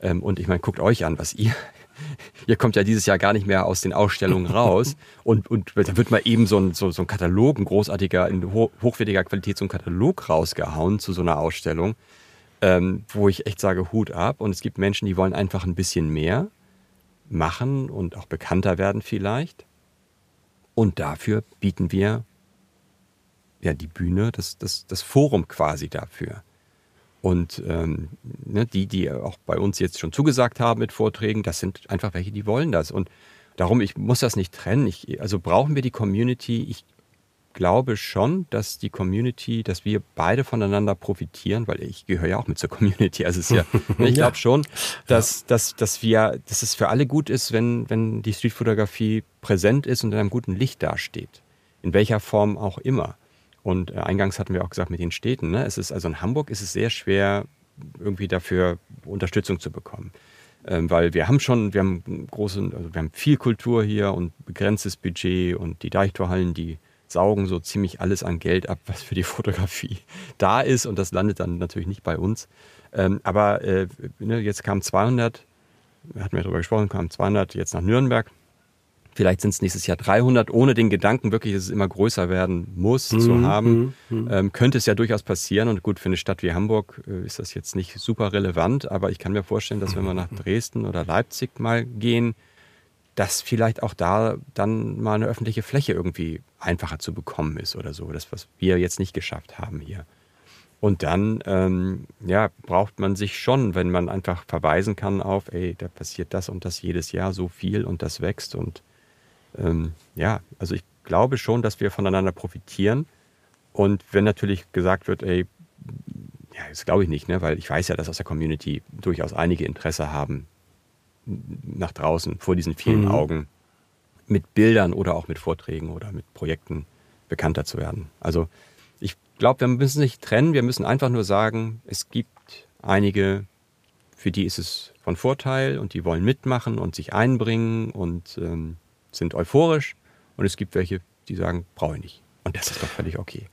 ähm, und ich meine, guckt euch an, was ihr, ihr kommt ja dieses Jahr gar nicht mehr aus den Ausstellungen raus. und, und da wird mal eben so ein, so, so ein Katalog, ein großartiger, in ho hochwertiger Qualität, so ein Katalog rausgehauen zu so einer Ausstellung, ähm, wo ich echt sage, Hut ab. Und es gibt Menschen, die wollen einfach ein bisschen mehr machen und auch bekannter werden vielleicht. Und dafür bieten wir ja, die Bühne, das, das, das Forum quasi dafür. Und ähm, ne, die, die auch bei uns jetzt schon zugesagt haben mit Vorträgen, das sind einfach welche, die wollen das. Und darum, ich muss das nicht trennen. Ich, also brauchen wir die Community. Ich glaube schon, dass die Community, dass wir beide voneinander profitieren, weil ich gehöre ja auch mit zur Community. Also es ist ja, ne, ich glaube schon, dass, dass, dass wir, dass es für alle gut ist, wenn, wenn die Streetfotografie präsent ist und in einem guten Licht dasteht. In welcher Form auch immer. Und äh, eingangs hatten wir auch gesagt mit den Städten. Ne? Es ist also in Hamburg ist es sehr schwer, irgendwie dafür Unterstützung zu bekommen. Ähm, weil wir haben schon, wir haben große, also wir haben viel Kultur hier und begrenztes Budget und die Deichtorhallen, die saugen so ziemlich alles an Geld ab, was für die Fotografie da ist und das landet dann natürlich nicht bei uns. Ähm, aber äh, ne, jetzt kamen 200, hatten wir darüber gesprochen, kamen 200 jetzt nach Nürnberg Vielleicht sind es nächstes Jahr 300, ohne den Gedanken wirklich, dass es immer größer werden muss, mhm. zu haben. Mhm. Ähm, könnte es ja durchaus passieren. Und gut, für eine Stadt wie Hamburg äh, ist das jetzt nicht super relevant. Aber ich kann mir vorstellen, dass wenn wir nach Dresden oder Leipzig mal gehen, dass vielleicht auch da dann mal eine öffentliche Fläche irgendwie einfacher zu bekommen ist oder so. Das, was wir jetzt nicht geschafft haben hier. Und dann ähm, ja, braucht man sich schon, wenn man einfach verweisen kann auf, ey, da passiert das und das jedes Jahr so viel und das wächst und ähm, ja, also ich glaube schon, dass wir voneinander profitieren. Und wenn natürlich gesagt wird, ey, ja, das glaube ich nicht, ne? weil ich weiß ja, dass aus der Community durchaus einige Interesse haben, nach draußen, vor diesen vielen mhm. Augen, mit Bildern oder auch mit Vorträgen oder mit Projekten bekannter zu werden. Also ich glaube, wir müssen nicht trennen, wir müssen einfach nur sagen, es gibt einige, für die ist es von Vorteil und die wollen mitmachen und sich einbringen und ähm, sind euphorisch und es gibt welche, die sagen, brauche ich nicht. Und das ist doch völlig okay.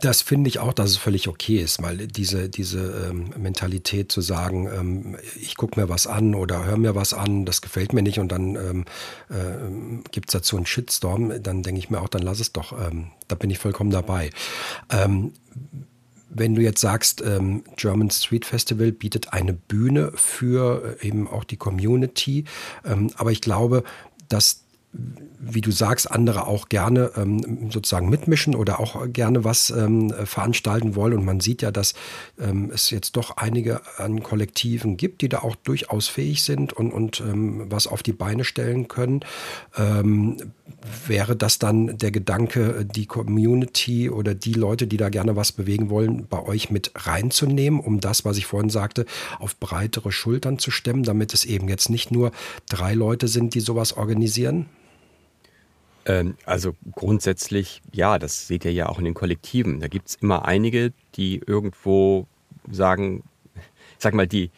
Das finde ich auch, dass es völlig okay ist, weil diese, diese ähm, Mentalität zu sagen, ähm, ich gucke mir was an oder höre mir was an, das gefällt mir nicht und dann ähm, äh, gibt es dazu einen Shitstorm, dann denke ich mir auch, dann lass es doch, ähm, da bin ich vollkommen dabei. Ähm, wenn du jetzt sagst, ähm, German Street Festival bietet eine Bühne für äh, eben auch die Community, aber ich glaube, dass wie du sagst, andere auch gerne ähm, sozusagen mitmischen oder auch gerne was ähm, veranstalten wollen. Und man sieht ja, dass ähm, es jetzt doch einige an Kollektiven gibt, die da auch durchaus fähig sind und, und ähm, was auf die Beine stellen können. Ähm, wäre das dann der Gedanke, die Community oder die Leute, die da gerne was bewegen wollen, bei euch mit reinzunehmen, um das, was ich vorhin sagte, auf breitere Schultern zu stemmen, damit es eben jetzt nicht nur drei Leute sind, die sowas organisieren? Ähm, also grundsätzlich, ja, das seht ihr ja auch in den Kollektiven. Da gibt es immer einige, die irgendwo sagen, sag mal, die,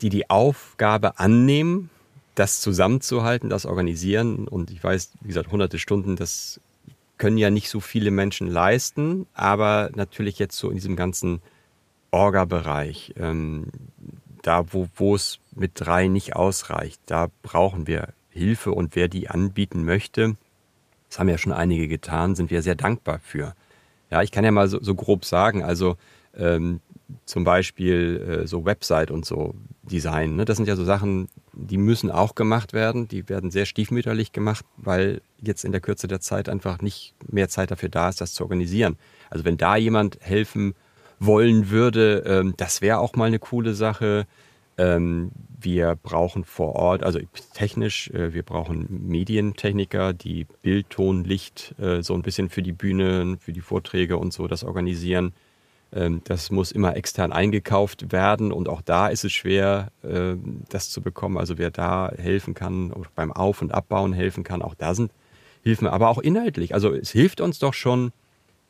die die Aufgabe annehmen, das zusammenzuhalten, das organisieren. Und ich weiß, wie gesagt, hunderte Stunden, das können ja nicht so viele Menschen leisten, aber natürlich jetzt so in diesem ganzen Orga-Bereich, ähm, da wo es mit drei nicht ausreicht, da brauchen wir Hilfe und wer die anbieten möchte, das haben ja schon einige getan, sind wir sehr dankbar für. Ja, ich kann ja mal so, so grob sagen, also ähm, zum Beispiel äh, so Website und so Design, ne? das sind ja so Sachen, die müssen auch gemacht werden, die werden sehr stiefmütterlich gemacht, weil jetzt in der Kürze der Zeit einfach nicht mehr Zeit dafür da ist, das zu organisieren. Also wenn da jemand helfen wollen würde, ähm, das wäre auch mal eine coole Sache. Ähm, wir brauchen vor Ort, also technisch, äh, wir brauchen Medientechniker, die Bild, Ton, Licht äh, so ein bisschen für die Bühne, für die Vorträge und so das organisieren. Ähm, das muss immer extern eingekauft werden und auch da ist es schwer, äh, das zu bekommen. Also wer da helfen kann, beim Auf- und Abbauen helfen kann, auch da sind Hilfen, aber auch inhaltlich. Also es hilft uns doch schon,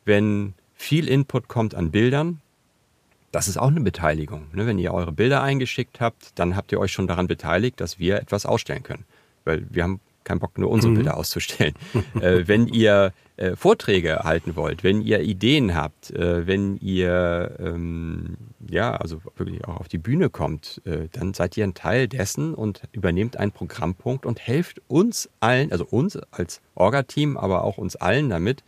wenn viel Input kommt an Bildern, das ist auch eine Beteiligung. Ne? Wenn ihr eure Bilder eingeschickt habt, dann habt ihr euch schon daran beteiligt, dass wir etwas ausstellen können. Weil wir haben keinen Bock, nur unsere mhm. Bilder auszustellen. äh, wenn ihr äh, Vorträge halten wollt, wenn ihr Ideen habt, äh, wenn ihr ähm, ja, also wirklich auch auf die Bühne kommt, dann seid ihr ein Teil dessen und übernehmt einen Programmpunkt und helft uns allen, also uns als Orga-Team, aber auch uns allen damit,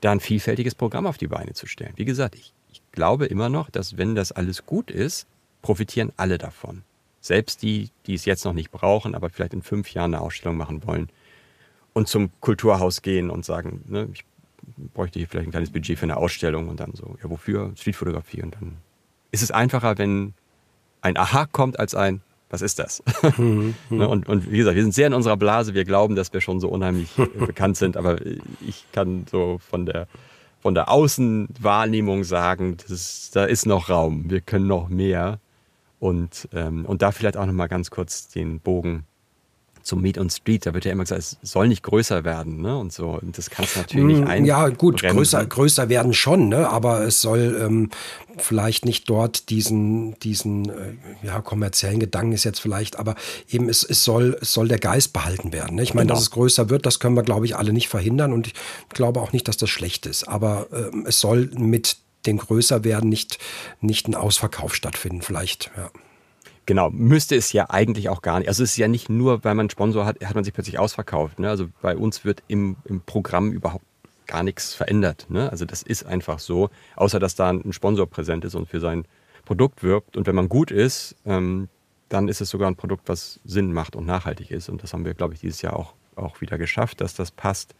da ein vielfältiges Programm auf die Beine zu stellen. Wie gesagt, ich glaube immer noch, dass wenn das alles gut ist, profitieren alle davon. Selbst die, die es jetzt noch nicht brauchen, aber vielleicht in fünf Jahren eine Ausstellung machen wollen und zum Kulturhaus gehen und sagen, ne, ich bräuchte hier vielleicht ein kleines Budget für eine Ausstellung und dann so, ja, wofür? Streetfotografie. Und dann ist es einfacher, wenn ein Aha kommt, als ein, was ist das? Mhm, ne, und, und wie gesagt, wir sind sehr in unserer Blase, wir glauben, dass wir schon so unheimlich äh, bekannt sind, aber ich kann so von der von der Außenwahrnehmung sagen, das, da ist noch Raum, wir können noch mehr. Und, ähm, und da vielleicht auch noch mal ganz kurz den Bogen zum Meet on Street. Da wird ja immer gesagt, es soll nicht größer werden, ne? Und so. Und das kannst du natürlich nicht ein. Mm, ja, gut, größer, größer werden schon, ne? Aber es soll ähm, vielleicht nicht dort diesen, diesen äh, ja, kommerziellen Gedanken ist jetzt vielleicht, aber eben es, es soll, es soll der Geist behalten werden. Ne? Ich meine, genau. dass es größer wird, das können wir, glaube ich, alle nicht verhindern und ich glaube auch nicht, dass das schlecht ist. Aber ähm, es soll mit dem Größerwerden nicht, nicht ein Ausverkauf stattfinden, vielleicht, ja. Genau, müsste es ja eigentlich auch gar nicht. Also es ist ja nicht nur, weil man einen Sponsor hat, hat man sich plötzlich ausverkauft. Ne? Also bei uns wird im, im Programm überhaupt gar nichts verändert. Ne? Also das ist einfach so, außer dass da ein Sponsor präsent ist und für sein Produkt wirbt. Und wenn man gut ist, ähm, dann ist es sogar ein Produkt, was Sinn macht und nachhaltig ist. Und das haben wir, glaube ich, dieses Jahr auch, auch wieder geschafft, dass das passt.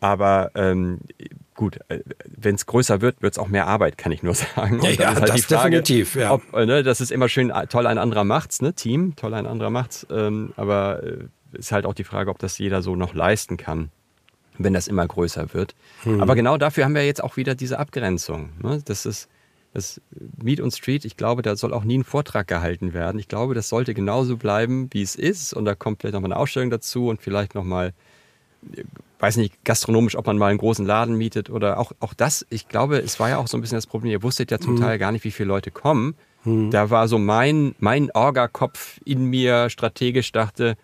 Aber ähm, gut, äh, wenn es größer wird, wird es auch mehr Arbeit, kann ich nur sagen. Ja, ja halt das Frage, definitiv. Ja. Ob, äh, ne, das ist immer schön, äh, toll ein anderer macht's, ne? Team, toll ein anderer macht's. Ähm, aber äh, ist halt auch die Frage, ob das jeder so noch leisten kann, wenn das immer größer wird. Hm. Aber genau dafür haben wir jetzt auch wieder diese Abgrenzung. Ne? Das ist das Meet und Street, ich glaube, da soll auch nie ein Vortrag gehalten werden. Ich glaube, das sollte genauso bleiben, wie es ist. Und da kommt vielleicht nochmal eine Ausstellung dazu und vielleicht nochmal weiß nicht, gastronomisch, ob man mal einen großen Laden mietet oder auch, auch das, ich glaube, es war ja auch so ein bisschen das Problem, ihr wusstet ja zum hm. Teil gar nicht, wie viele Leute kommen. Hm. Da war so mein, mein Orga-Kopf in mir strategisch dachte,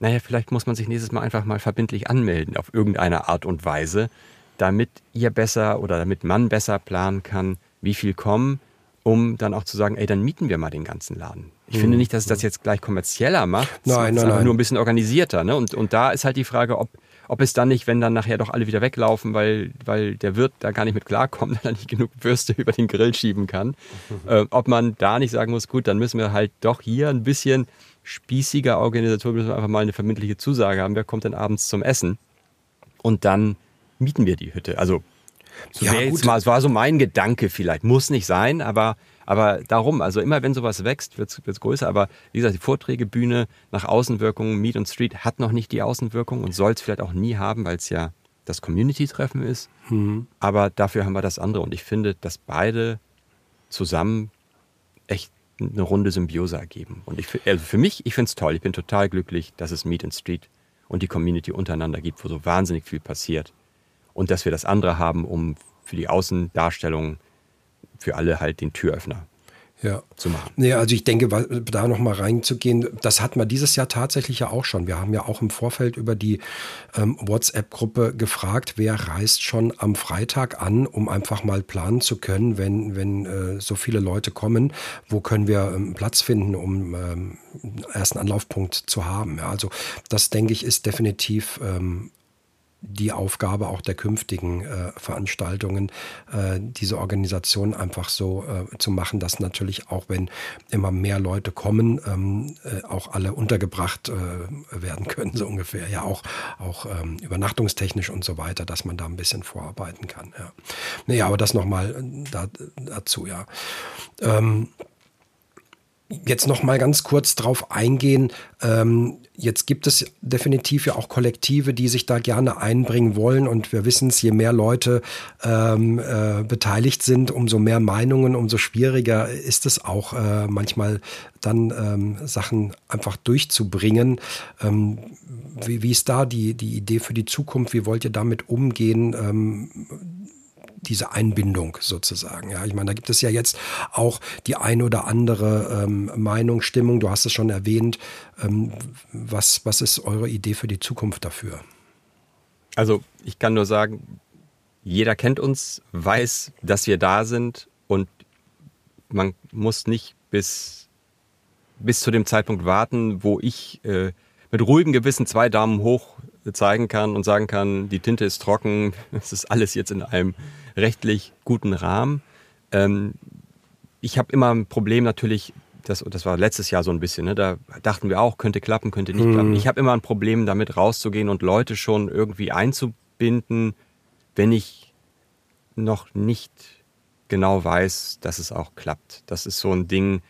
naja, vielleicht muss man sich nächstes Mal einfach mal verbindlich anmelden auf irgendeine Art und Weise, damit ihr besser oder damit man besser planen kann, wie viel kommen um dann auch zu sagen, ey, dann mieten wir mal den ganzen Laden. Ich mhm. finde nicht, dass es das jetzt gleich kommerzieller macht. Nein, nein, nein. Nur ein bisschen organisierter. Ne? Und, und da ist halt die Frage, ob, ob es dann nicht, wenn dann nachher doch alle wieder weglaufen, weil, weil der Wirt da gar nicht mit klarkommt, weil er nicht genug Würste über den Grill schieben kann, äh, ob man da nicht sagen muss, gut, dann müssen wir halt doch hier ein bisschen spießiger Organisation, müssen wir einfach mal eine verbindliche Zusage haben, wer kommt denn abends zum Essen? Und dann mieten wir die Hütte. Also so ja, jetzt mal, es war so mein Gedanke vielleicht. Muss nicht sein, aber, aber darum, also immer wenn sowas wächst, wird es größer. Aber wie gesagt, die Vorträge, Bühne, nach Außenwirkung, Meet und Street hat noch nicht die Außenwirkung und soll es vielleicht auch nie haben, weil es ja das Community-Treffen ist. Mhm. Aber dafür haben wir das andere. Und ich finde, dass beide zusammen echt eine runde Symbiose ergeben. Und ich, also für mich, ich finde es toll. Ich bin total glücklich, dass es Meet and Street und die Community untereinander gibt, wo so wahnsinnig viel passiert und dass wir das andere haben, um für die Außendarstellung für alle halt den Türöffner ja. zu machen. Ja, also ich denke, da noch mal reinzugehen, das hatten wir dieses Jahr tatsächlich ja auch schon. Wir haben ja auch im Vorfeld über die ähm, WhatsApp-Gruppe gefragt, wer reist schon am Freitag an, um einfach mal planen zu können, wenn, wenn äh, so viele Leute kommen, wo können wir ähm, Platz finden, um ähm, ersten Anlaufpunkt zu haben. Ja, also das denke ich ist definitiv ähm, die Aufgabe auch der künftigen äh, Veranstaltungen, äh, diese Organisation einfach so äh, zu machen, dass natürlich auch wenn immer mehr Leute kommen, ähm, äh, auch alle untergebracht äh, werden können, so ungefähr. Ja, auch, auch ähm, übernachtungstechnisch und so weiter, dass man da ein bisschen vorarbeiten kann. Ja. Naja, aber das nochmal äh, da, dazu, ja. Ähm, jetzt noch mal ganz kurz drauf eingehen. Ähm, jetzt gibt es definitiv ja auch Kollektive, die sich da gerne einbringen wollen. Und wir wissen es, je mehr Leute ähm, äh, beteiligt sind, umso mehr Meinungen, umso schwieriger ist es auch äh, manchmal dann ähm, Sachen einfach durchzubringen. Ähm, wie, wie, ist da die, die Idee für die Zukunft? Wie wollt ihr damit umgehen? Diese Einbindung sozusagen. Ja, ich meine, da gibt es ja jetzt auch die ein oder andere ähm, Meinung, Stimmung. Du hast es schon erwähnt. Ähm, was, was ist eure Idee für die Zukunft dafür? Also ich kann nur sagen, jeder kennt uns, weiß, dass wir da sind und man muss nicht bis, bis zu dem Zeitpunkt warten, wo ich äh, mit ruhigem Gewissen zwei Daumen hoch zeigen kann und sagen kann, die Tinte ist trocken, es ist alles jetzt in einem rechtlich guten Rahmen. Ähm, ich habe immer ein Problem natürlich, das, das war letztes Jahr so ein bisschen, ne, da dachten wir auch, könnte klappen, könnte nicht mhm. klappen. Ich habe immer ein Problem damit rauszugehen und Leute schon irgendwie einzubinden, wenn ich noch nicht genau weiß, dass es auch klappt. Das ist so ein Ding,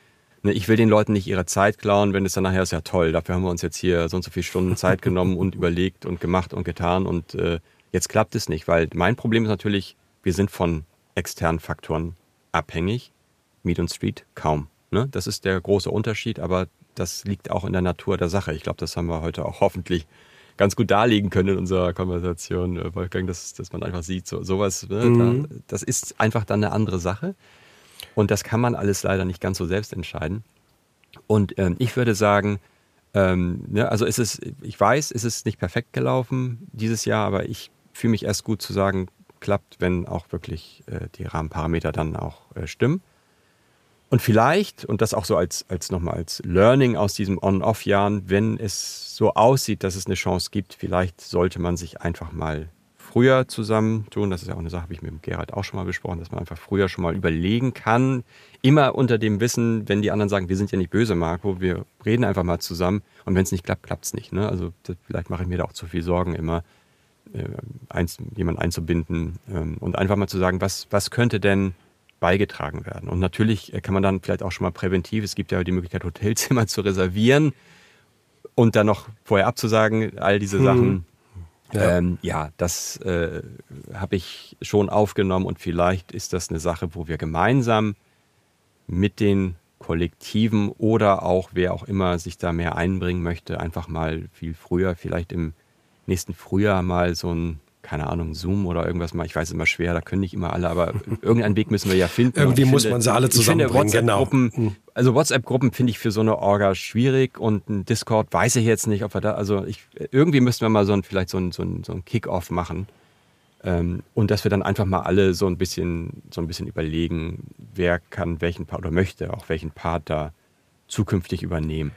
ich will den Leuten nicht ihre Zeit klauen, wenn es dann nachher ist, ja toll, dafür haben wir uns jetzt hier so und so viele Stunden Zeit genommen und überlegt und gemacht und getan und äh, jetzt klappt es nicht, weil mein Problem ist natürlich, wir sind von externen Faktoren abhängig. Meet und Street kaum. Ne? Das ist der große Unterschied, aber das liegt auch in der Natur der Sache. Ich glaube, das haben wir heute auch hoffentlich ganz gut darlegen können in unserer Konversation, äh, Wolfgang, dass, dass man einfach sieht, so, sowas, ne? mhm. da, das ist einfach dann eine andere Sache. Und das kann man alles leider nicht ganz so selbst entscheiden. Und ähm, ich würde sagen, ähm, ne, also es, ich weiß, es ist nicht perfekt gelaufen dieses Jahr, aber ich fühle mich erst gut zu sagen, klappt, wenn auch wirklich äh, die Rahmenparameter dann auch äh, stimmen. Und vielleicht, und das auch so als, als nochmal als Learning aus diesem On-Off-Jahren, wenn es so aussieht, dass es eine Chance gibt, vielleicht sollte man sich einfach mal früher zusammentun. Das ist ja auch eine Sache, habe ich mit Gerhard auch schon mal besprochen, dass man einfach früher schon mal überlegen kann. Immer unter dem Wissen, wenn die anderen sagen, wir sind ja nicht böse, Marco, wir reden einfach mal zusammen. Und wenn es nicht klappt, klappt es nicht. Ne? Also das, vielleicht mache ich mir da auch zu viel Sorgen immer äh, eins, jemanden einzubinden ähm, und einfach mal zu sagen, was, was könnte denn beigetragen werden. Und natürlich äh, kann man dann vielleicht auch schon mal präventiv, es gibt ja die Möglichkeit, Hotelzimmer zu reservieren und dann noch vorher abzusagen, all diese hm. Sachen. Ja, ähm, ja das äh, habe ich schon aufgenommen und vielleicht ist das eine Sache, wo wir gemeinsam mit den Kollektiven oder auch wer auch immer sich da mehr einbringen möchte, einfach mal viel früher, vielleicht im nächsten Frühjahr mal so ein, keine Ahnung, Zoom oder irgendwas mal. Ich weiß immer schwer, da können nicht immer alle, aber irgendeinen Weg müssen wir ja finden. Irgendwie muss finde, man sie alle zusammenbringen, genau. Hm. Also WhatsApp-Gruppen finde ich für so eine Orga schwierig und ein Discord weiß ich jetzt nicht, ob wir da, also ich, irgendwie müssten wir mal so ein, vielleicht so ein, so ein, so ein Kick-Off machen. Ähm, und dass wir dann einfach mal alle so ein bisschen, so ein bisschen überlegen, wer kann welchen Part oder möchte auch welchen Part da zukünftig übernehmen.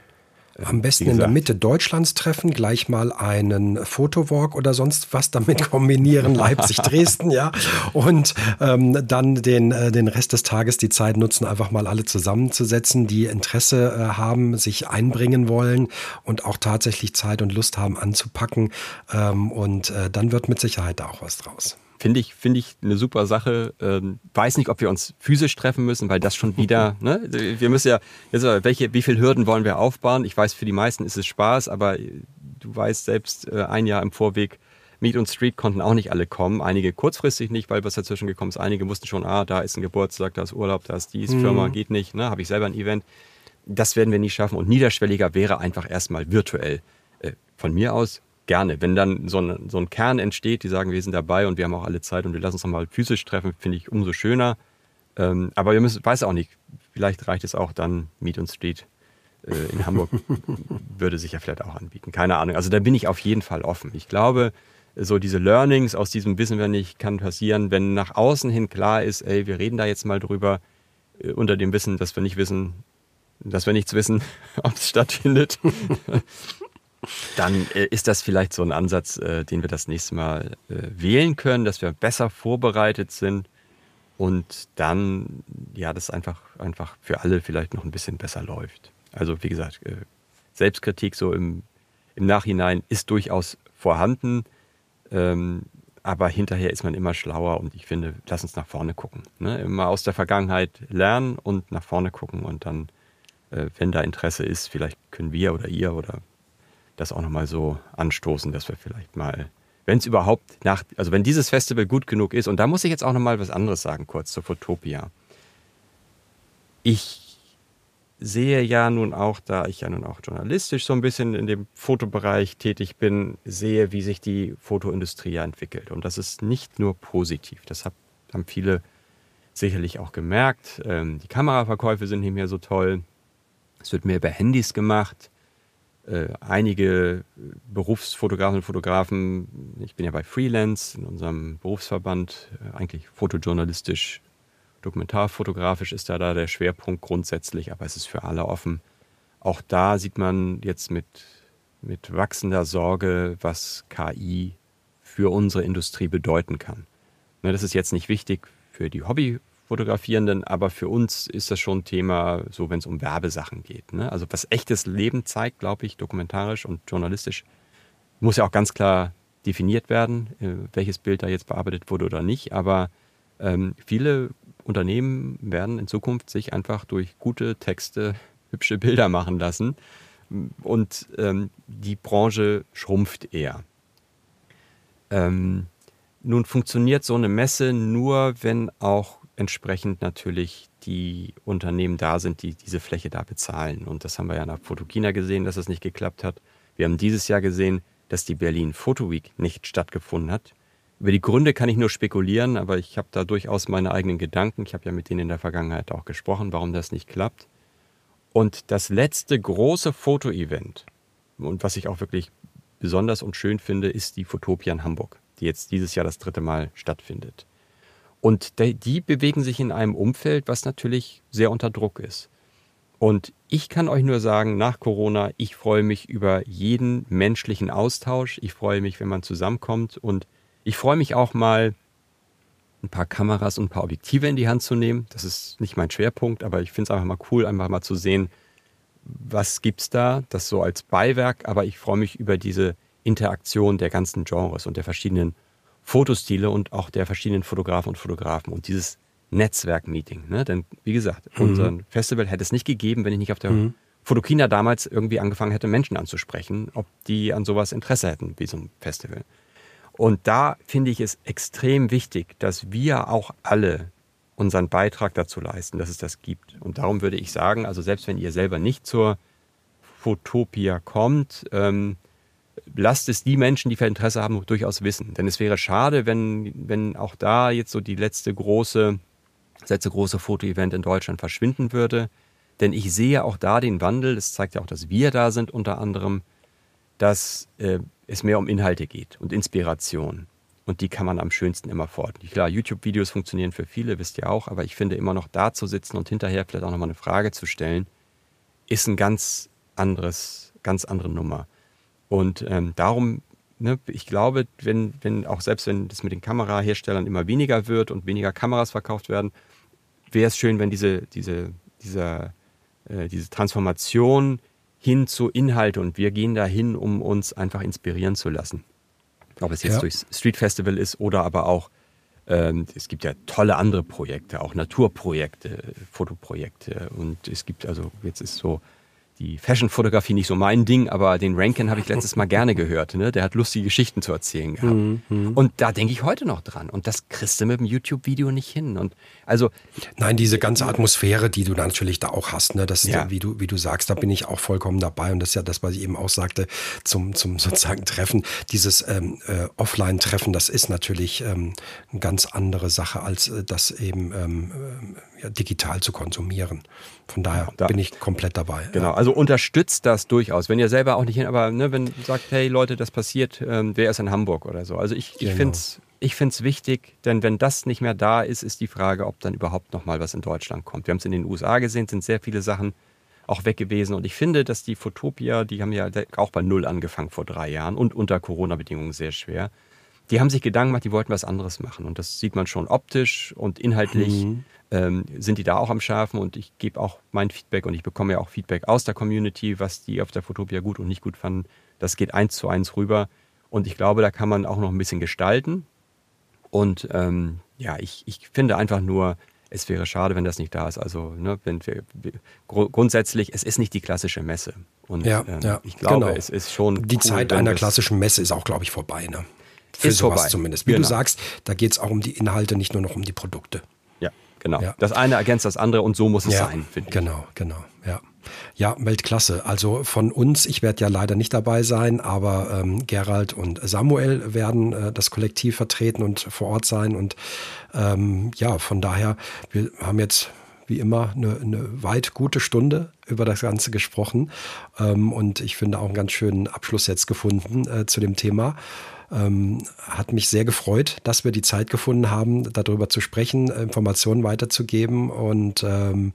Am besten in der Mitte Deutschlands treffen, gleich mal einen Fotowalk oder sonst was damit kombinieren, Leipzig, Dresden, ja. Und ähm, dann den, äh, den Rest des Tages die Zeit nutzen, einfach mal alle zusammenzusetzen, die Interesse äh, haben, sich einbringen wollen und auch tatsächlich Zeit und Lust haben anzupacken. Ähm, und äh, dann wird mit Sicherheit da auch was draus. Finde ich, finde ich eine super Sache. Ähm, weiß nicht, ob wir uns physisch treffen müssen, weil das schon wieder, ne? Wir müssen ja, jetzt, welche, wie viele Hürden wollen wir aufbauen? Ich weiß, für die meisten ist es Spaß, aber du weißt selbst, äh, ein Jahr im Vorweg, Meet und Street konnten auch nicht alle kommen. Einige kurzfristig nicht, weil was dazwischen gekommen ist. Einige wussten schon, ah, da ist ein Geburtstag, da ist Urlaub, da ist dies, mhm. Firma geht nicht, ne? Habe ich selber ein Event. Das werden wir nie schaffen. Und niederschwelliger wäre einfach erstmal virtuell. Äh, von mir aus gerne. Wenn dann so ein, so ein Kern entsteht, die sagen, wir sind dabei und wir haben auch alle Zeit und wir lassen uns nochmal physisch treffen, finde ich umso schöner. Ähm, aber wir müssen, weiß auch nicht, vielleicht reicht es auch dann Meet und Street äh, in Hamburg würde sich ja vielleicht auch anbieten. Keine Ahnung. Also da bin ich auf jeden Fall offen. Ich glaube, so diese Learnings aus diesem Wissen wir nicht, kann passieren, wenn nach außen hin klar ist, ey, wir reden da jetzt mal drüber, äh, unter dem Wissen, dass wir nicht wissen, dass wir nichts wissen, ob es stattfindet dann äh, ist das vielleicht so ein Ansatz, äh, den wir das nächste Mal äh, wählen können, dass wir besser vorbereitet sind und dann, ja, das einfach, einfach für alle vielleicht noch ein bisschen besser läuft. Also, wie gesagt, äh, Selbstkritik so im, im Nachhinein ist durchaus vorhanden, ähm, aber hinterher ist man immer schlauer und ich finde, lass uns nach vorne gucken. Ne? Immer aus der Vergangenheit lernen und nach vorne gucken und dann, äh, wenn da Interesse ist, vielleicht können wir oder ihr oder das auch nochmal so anstoßen, dass wir vielleicht mal, wenn es überhaupt nach, also wenn dieses Festival gut genug ist, und da muss ich jetzt auch nochmal was anderes sagen, kurz zur Fotopia. Ich sehe ja nun auch, da ich ja nun auch journalistisch so ein bisschen in dem Fotobereich tätig bin, sehe, wie sich die Fotoindustrie ja entwickelt. Und das ist nicht nur positiv. Das haben viele sicherlich auch gemerkt. Ähm, die Kameraverkäufe sind nicht mehr so toll. Es wird mehr über Handys gemacht äh, einige Berufsfotografen und Fotografen, ich bin ja bei Freelance in unserem Berufsverband, äh, eigentlich fotojournalistisch, dokumentarfotografisch ist da, da der Schwerpunkt grundsätzlich, aber es ist für alle offen. Auch da sieht man jetzt mit, mit wachsender Sorge, was KI für unsere Industrie bedeuten kann. Ne, das ist jetzt nicht wichtig für die Hobby Fotografierenden, aber für uns ist das schon Thema, so wenn es um Werbesachen geht. Ne? Also was echtes Leben zeigt, glaube ich, dokumentarisch und journalistisch, muss ja auch ganz klar definiert werden, äh, welches Bild da jetzt bearbeitet wurde oder nicht. Aber ähm, viele Unternehmen werden in Zukunft sich einfach durch gute Texte hübsche Bilder machen lassen. Und ähm, die Branche schrumpft eher. Ähm, nun funktioniert so eine Messe nur, wenn auch entsprechend natürlich die Unternehmen da sind, die diese Fläche da bezahlen. Und das haben wir ja nach Fotokina gesehen, dass das nicht geklappt hat. Wir haben dieses Jahr gesehen, dass die Berlin Photo Week nicht stattgefunden hat. Über die Gründe kann ich nur spekulieren, aber ich habe da durchaus meine eigenen Gedanken. Ich habe ja mit denen in der Vergangenheit auch gesprochen, warum das nicht klappt. Und das letzte große Fotoevent, und was ich auch wirklich besonders und schön finde, ist die Fotopia in Hamburg, die jetzt dieses Jahr das dritte Mal stattfindet. Und die bewegen sich in einem Umfeld, was natürlich sehr unter Druck ist. Und ich kann euch nur sagen, nach Corona, ich freue mich über jeden menschlichen Austausch. Ich freue mich, wenn man zusammenkommt. Und ich freue mich auch mal, ein paar Kameras und ein paar Objektive in die Hand zu nehmen. Das ist nicht mein Schwerpunkt, aber ich finde es einfach mal cool, einfach mal zu sehen, was gibt es da, das so als Beiwerk. Aber ich freue mich über diese Interaktion der ganzen Genres und der verschiedenen Fotostile und auch der verschiedenen Fotografen und Fotografen und dieses Netzwerk-Meeting. Ne? Denn wie gesagt, mhm. unser Festival hätte es nicht gegeben, wenn ich nicht auf der mhm. Fotokina damals irgendwie angefangen hätte, Menschen anzusprechen, ob die an sowas Interesse hätten, wie so ein Festival. Und da finde ich es extrem wichtig, dass wir auch alle unseren Beitrag dazu leisten, dass es das gibt. Und darum würde ich sagen, also selbst wenn ihr selber nicht zur Fotopia kommt, ähm, lasst es die Menschen, die für Interesse haben, durchaus wissen. Denn es wäre schade, wenn, wenn auch da jetzt so die letzte große, das letzte große Fotoevent in Deutschland verschwinden würde. Denn ich sehe auch da den Wandel, das zeigt ja auch, dass wir da sind unter anderem, dass äh, es mehr um Inhalte geht und Inspiration. Und die kann man am schönsten immer fort. Klar, YouTube-Videos funktionieren für viele, wisst ihr auch, aber ich finde immer noch da zu sitzen und hinterher vielleicht auch nochmal eine Frage zu stellen, ist ein ganz anderes, ganz andere Nummer. Und ähm, darum, ne, ich glaube, wenn, wenn, auch selbst wenn das mit den Kameraherstellern immer weniger wird und weniger Kameras verkauft werden, wäre es schön, wenn diese, diese, dieser, äh, diese Transformation hin zu Inhalte und wir gehen dahin, um uns einfach inspirieren zu lassen. Ob es jetzt ja. durchs Street Festival ist oder aber auch, ähm, es gibt ja tolle andere Projekte, auch Naturprojekte, Fotoprojekte und es gibt also, jetzt ist so die Fashion-Fotografie nicht so mein Ding, aber den Rankin habe ich letztes Mal gerne gehört. Ne? Der hat lustige Geschichten zu erzählen gehabt. Mhm, mhm. Und da denke ich heute noch dran. Und das kriegst du mit dem YouTube-Video nicht hin. Und also Nein, diese ganze Atmosphäre, die du natürlich da auch hast, ne? das ist, ja. wie, du, wie du sagst, da bin ich auch vollkommen dabei. Und das ist ja das, was ich eben auch sagte, zum, zum sozusagen Treffen. Dieses ähm, äh, Offline-Treffen, das ist natürlich ähm, eine ganz andere Sache, als äh, das eben ähm, äh, ja, digital zu konsumieren. Von daher da, bin ich komplett dabei. Genau, ja. also unterstützt das durchaus. Wenn ihr selber auch nicht hin, aber ne, wenn ihr sagt, hey Leute, das passiert, ähm, wer ist in Hamburg oder so. Also ich, ich genau. finde es ich wichtig, denn wenn das nicht mehr da ist, ist die Frage, ob dann überhaupt noch mal was in Deutschland kommt. Wir haben es in den USA gesehen, sind sehr viele Sachen auch weg gewesen. Und ich finde, dass die Fotopia, die haben ja auch bei Null angefangen vor drei Jahren und unter Corona-Bedingungen sehr schwer. Die haben sich Gedanken gemacht, die wollten was anderes machen. Und das sieht man schon optisch und inhaltlich. Mhm ähm, sind die da auch am Schafen und ich gebe auch mein Feedback und ich bekomme ja auch Feedback aus der Community, was die auf der Fotopia gut und nicht gut fanden. Das geht eins zu eins rüber und ich glaube, da kann man auch noch ein bisschen gestalten. Und ähm, ja, ich, ich finde einfach nur, es wäre schade, wenn das nicht da ist. Also, ne, wenn wir, gr grundsätzlich, es ist nicht die klassische Messe. Und ja, ähm, ja, ich glaube, genau. es ist schon. Die cool, Zeit einer klassischen Messe ist auch, glaube ich, vorbei. Ne? Für ist sowas vorbei. zumindest. Wie genau. du sagst, da geht es auch um die Inhalte, nicht nur noch um die Produkte. Genau. Ja. Das eine ergänzt das andere und so muss es ja, sein, finde ich. Genau, genau, ja. Ja, Weltklasse. Also von uns, ich werde ja leider nicht dabei sein, aber ähm, Gerald und Samuel werden äh, das Kollektiv vertreten und vor Ort sein. Und ähm, ja, von daher, wir haben jetzt wie immer eine, eine weit gute Stunde über das Ganze gesprochen. Ähm, und ich finde auch einen ganz schönen Abschluss jetzt gefunden äh, zu dem Thema. Ähm, hat mich sehr gefreut, dass wir die Zeit gefunden haben, darüber zu sprechen, Informationen weiterzugeben und ähm,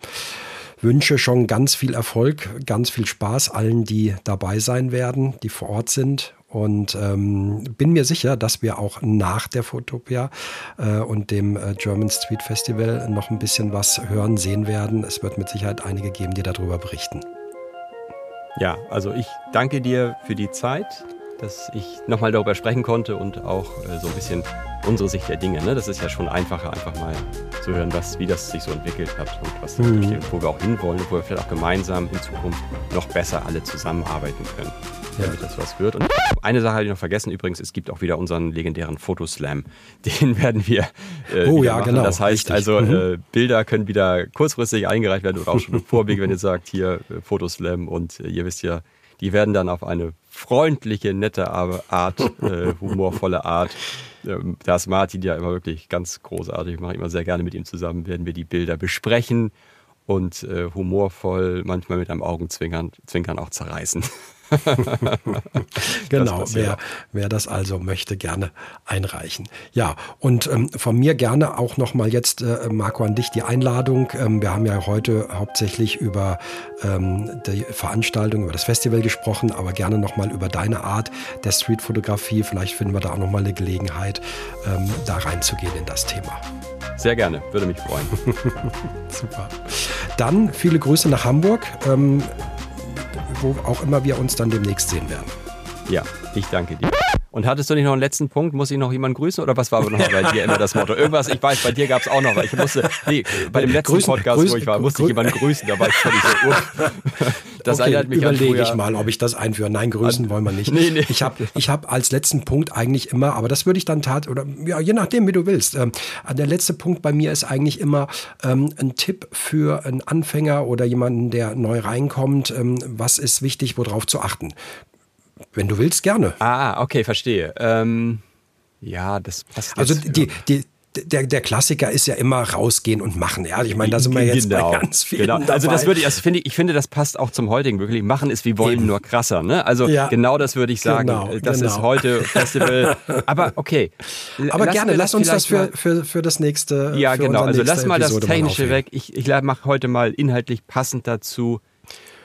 wünsche schon ganz viel Erfolg, ganz viel Spaß allen, die dabei sein werden, die vor Ort sind. Und ähm, bin mir sicher, dass wir auch nach der Fotopia äh, und dem äh, German Street Festival noch ein bisschen was hören, sehen werden. Es wird mit Sicherheit einige geben, die darüber berichten. Ja, also ich danke dir für die Zeit dass ich nochmal darüber sprechen konnte und auch äh, so ein bisschen unsere Sicht der Dinge. Ne? Das ist ja schon einfacher, einfach mal zu hören, was, wie das sich so entwickelt hat und was mhm. wo wir auch hinwollen und wo wir vielleicht auch gemeinsam in Zukunft noch besser alle zusammenarbeiten können, damit ja. das was wird. Und eine Sache habe ich noch vergessen übrigens, es gibt auch wieder unseren legendären Fotoslam. Den werden wir äh, oh, ja, machen. Genau, das heißt richtig. also, mhm. äh, Bilder können wieder kurzfristig eingereicht werden oder auch schon im Vorweg, wenn ihr sagt, hier äh, Fotoslam und äh, ihr wisst ja, die werden dann auf eine freundliche, nette Art, äh, humorvolle Art. Ähm, da ist Martin ja immer wirklich ganz großartig. Ich mache immer sehr gerne mit ihm zusammen, werden wir die Bilder besprechen und äh, humorvoll, manchmal mit einem Augenzwinkern Zwinkern auch zerreißen. genau, wer, wer das also möchte, gerne einreichen. Ja, und ähm, von mir gerne auch nochmal jetzt, äh, Marco, an dich die Einladung. Ähm, wir haben ja heute hauptsächlich über ähm, die Veranstaltung, über das Festival gesprochen, aber gerne nochmal über deine Art der Streetfotografie. Vielleicht finden wir da auch nochmal eine Gelegenheit, ähm, da reinzugehen in das Thema. Sehr gerne, würde mich freuen. Super. Dann viele Grüße nach Hamburg. Wo auch immer wir uns dann demnächst sehen werden. Ja, ich danke dir. Und hattest du nicht noch einen letzten Punkt? Muss ich noch jemanden grüßen oder was war noch bei dir immer das Motto? Irgendwas, ich weiß, bei dir gab es auch noch, ich musste, nee, bei dem letzten grüßen, Podcast, grüßen, wo ich war, musste ich jemanden grüßen, da war ich völlig so, uh. Das okay, erinnert mich überlege ich mal, ob ich das einführe. Nein, grüßen an, wollen wir nicht. Nee, nee. Ich habe ich hab als letzten Punkt eigentlich immer, aber das würde ich dann tat, oder ja, je nachdem, wie du willst. Ähm, der letzte Punkt bei mir ist eigentlich immer ähm, ein Tipp für einen Anfänger oder jemanden, der neu reinkommt. Ähm, was ist wichtig, worauf zu achten? Wenn du willst, gerne. Ah, okay, verstehe. Ähm, ja, das passt. Also die, die, der, der Klassiker ist ja immer rausgehen und machen. Ja, ich meine, da sind wir jetzt genau. bei ganz vielen genau. Also das würde ich, also finde ich, ich finde, das passt auch zum heutigen wirklich. Machen ist wie wollen, Eben. nur krasser. Ne? Also ja. genau das würde ich sagen. Genau, das genau. ist heute Festival. Aber okay. Aber lass gerne, lass uns das für, für, für das nächste. Ja, genau. Also lass mal Episode das Technische weg. Ich, ich mache heute mal inhaltlich passend dazu.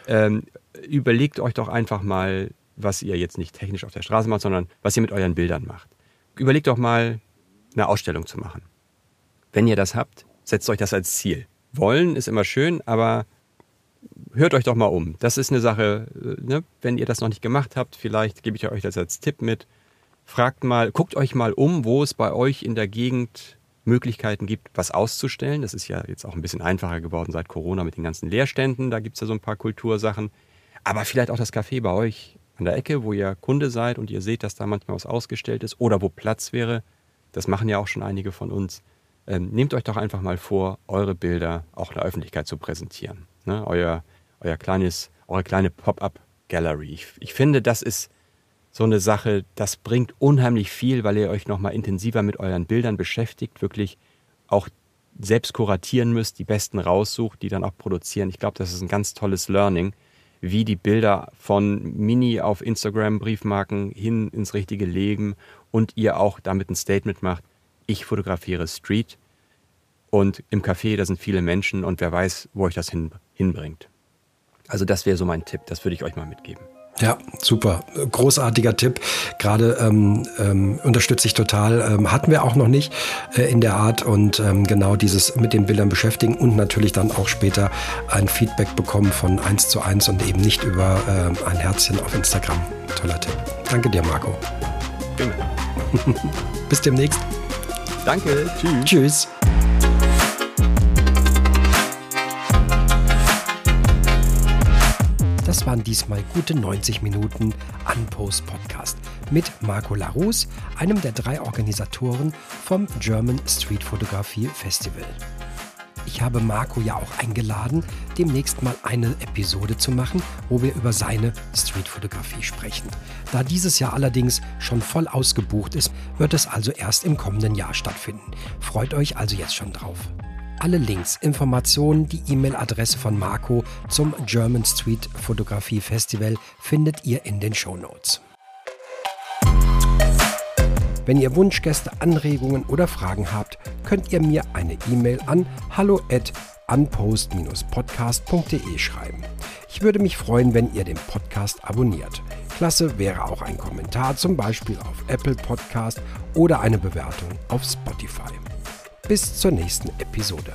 Ähm, überlegt euch doch einfach mal, was ihr jetzt nicht technisch auf der Straße macht, sondern was ihr mit euren Bildern macht. Überlegt doch mal, eine Ausstellung zu machen. Wenn ihr das habt, setzt euch das als Ziel. Wollen ist immer schön, aber hört euch doch mal um. Das ist eine Sache, äh, ne? wenn ihr das noch nicht gemacht habt, vielleicht gebe ich euch das als Tipp mit. Fragt mal, guckt euch mal um, wo es bei euch in der Gegend Möglichkeiten gibt, was auszustellen. Das ist ja jetzt auch ein bisschen einfacher geworden seit Corona mit den ganzen Leerständen. Da gibt es ja so ein paar Kultursachen. Aber vielleicht auch das Café bei euch an der Ecke, wo ihr Kunde seid und ihr seht, dass da manchmal was ausgestellt ist oder wo Platz wäre das machen ja auch schon einige von uns, ähm, nehmt euch doch einfach mal vor, eure Bilder auch der Öffentlichkeit zu präsentieren. Ne? Euer, euer kleines, eure kleine Pop-up-Gallery. Ich, ich finde, das ist so eine Sache, das bringt unheimlich viel, weil ihr euch nochmal intensiver mit euren Bildern beschäftigt, wirklich auch selbst kuratieren müsst, die besten raussucht, die dann auch produzieren. Ich glaube, das ist ein ganz tolles Learning, wie die Bilder von Mini auf Instagram, Briefmarken hin ins richtige Leben und ihr auch damit ein Statement macht, ich fotografiere Street und im Café, da sind viele Menschen und wer weiß, wo euch das hin, hinbringt. Also das wäre so mein Tipp, das würde ich euch mal mitgeben. Ja, super. Großartiger Tipp. Gerade ähm, ähm, unterstütze ich total. Ähm, hatten wir auch noch nicht äh, in der Art und ähm, genau dieses mit den Bildern beschäftigen und natürlich dann auch später ein Feedback bekommen von eins zu eins und eben nicht über äh, ein Herzchen auf Instagram. Toller Tipp. Danke dir, Marco. Bis demnächst. Danke. Tschüss. Tschüss. Das waren diesmal gute 90 Minuten Unpost Podcast mit Marco Larus, einem der drei Organisatoren vom German Street Photography Festival. Ich habe Marco ja auch eingeladen, demnächst mal eine Episode zu machen, wo wir über seine Streetfotografie sprechen. Da dieses Jahr allerdings schon voll ausgebucht ist, wird es also erst im kommenden Jahr stattfinden. Freut euch also jetzt schon drauf. Alle Links, Informationen, die E-Mail-Adresse von Marco zum German Street Fotografie Festival findet ihr in den Show Notes. Wenn ihr Wunschgäste, Anregungen oder Fragen habt, könnt ihr mir eine E-Mail an hallo at unpost-podcast.de schreiben. Ich würde mich freuen, wenn ihr den Podcast abonniert. Klasse wäre auch ein Kommentar, zum Beispiel auf Apple Podcast oder eine Bewertung auf Spotify. Bis zur nächsten Episode.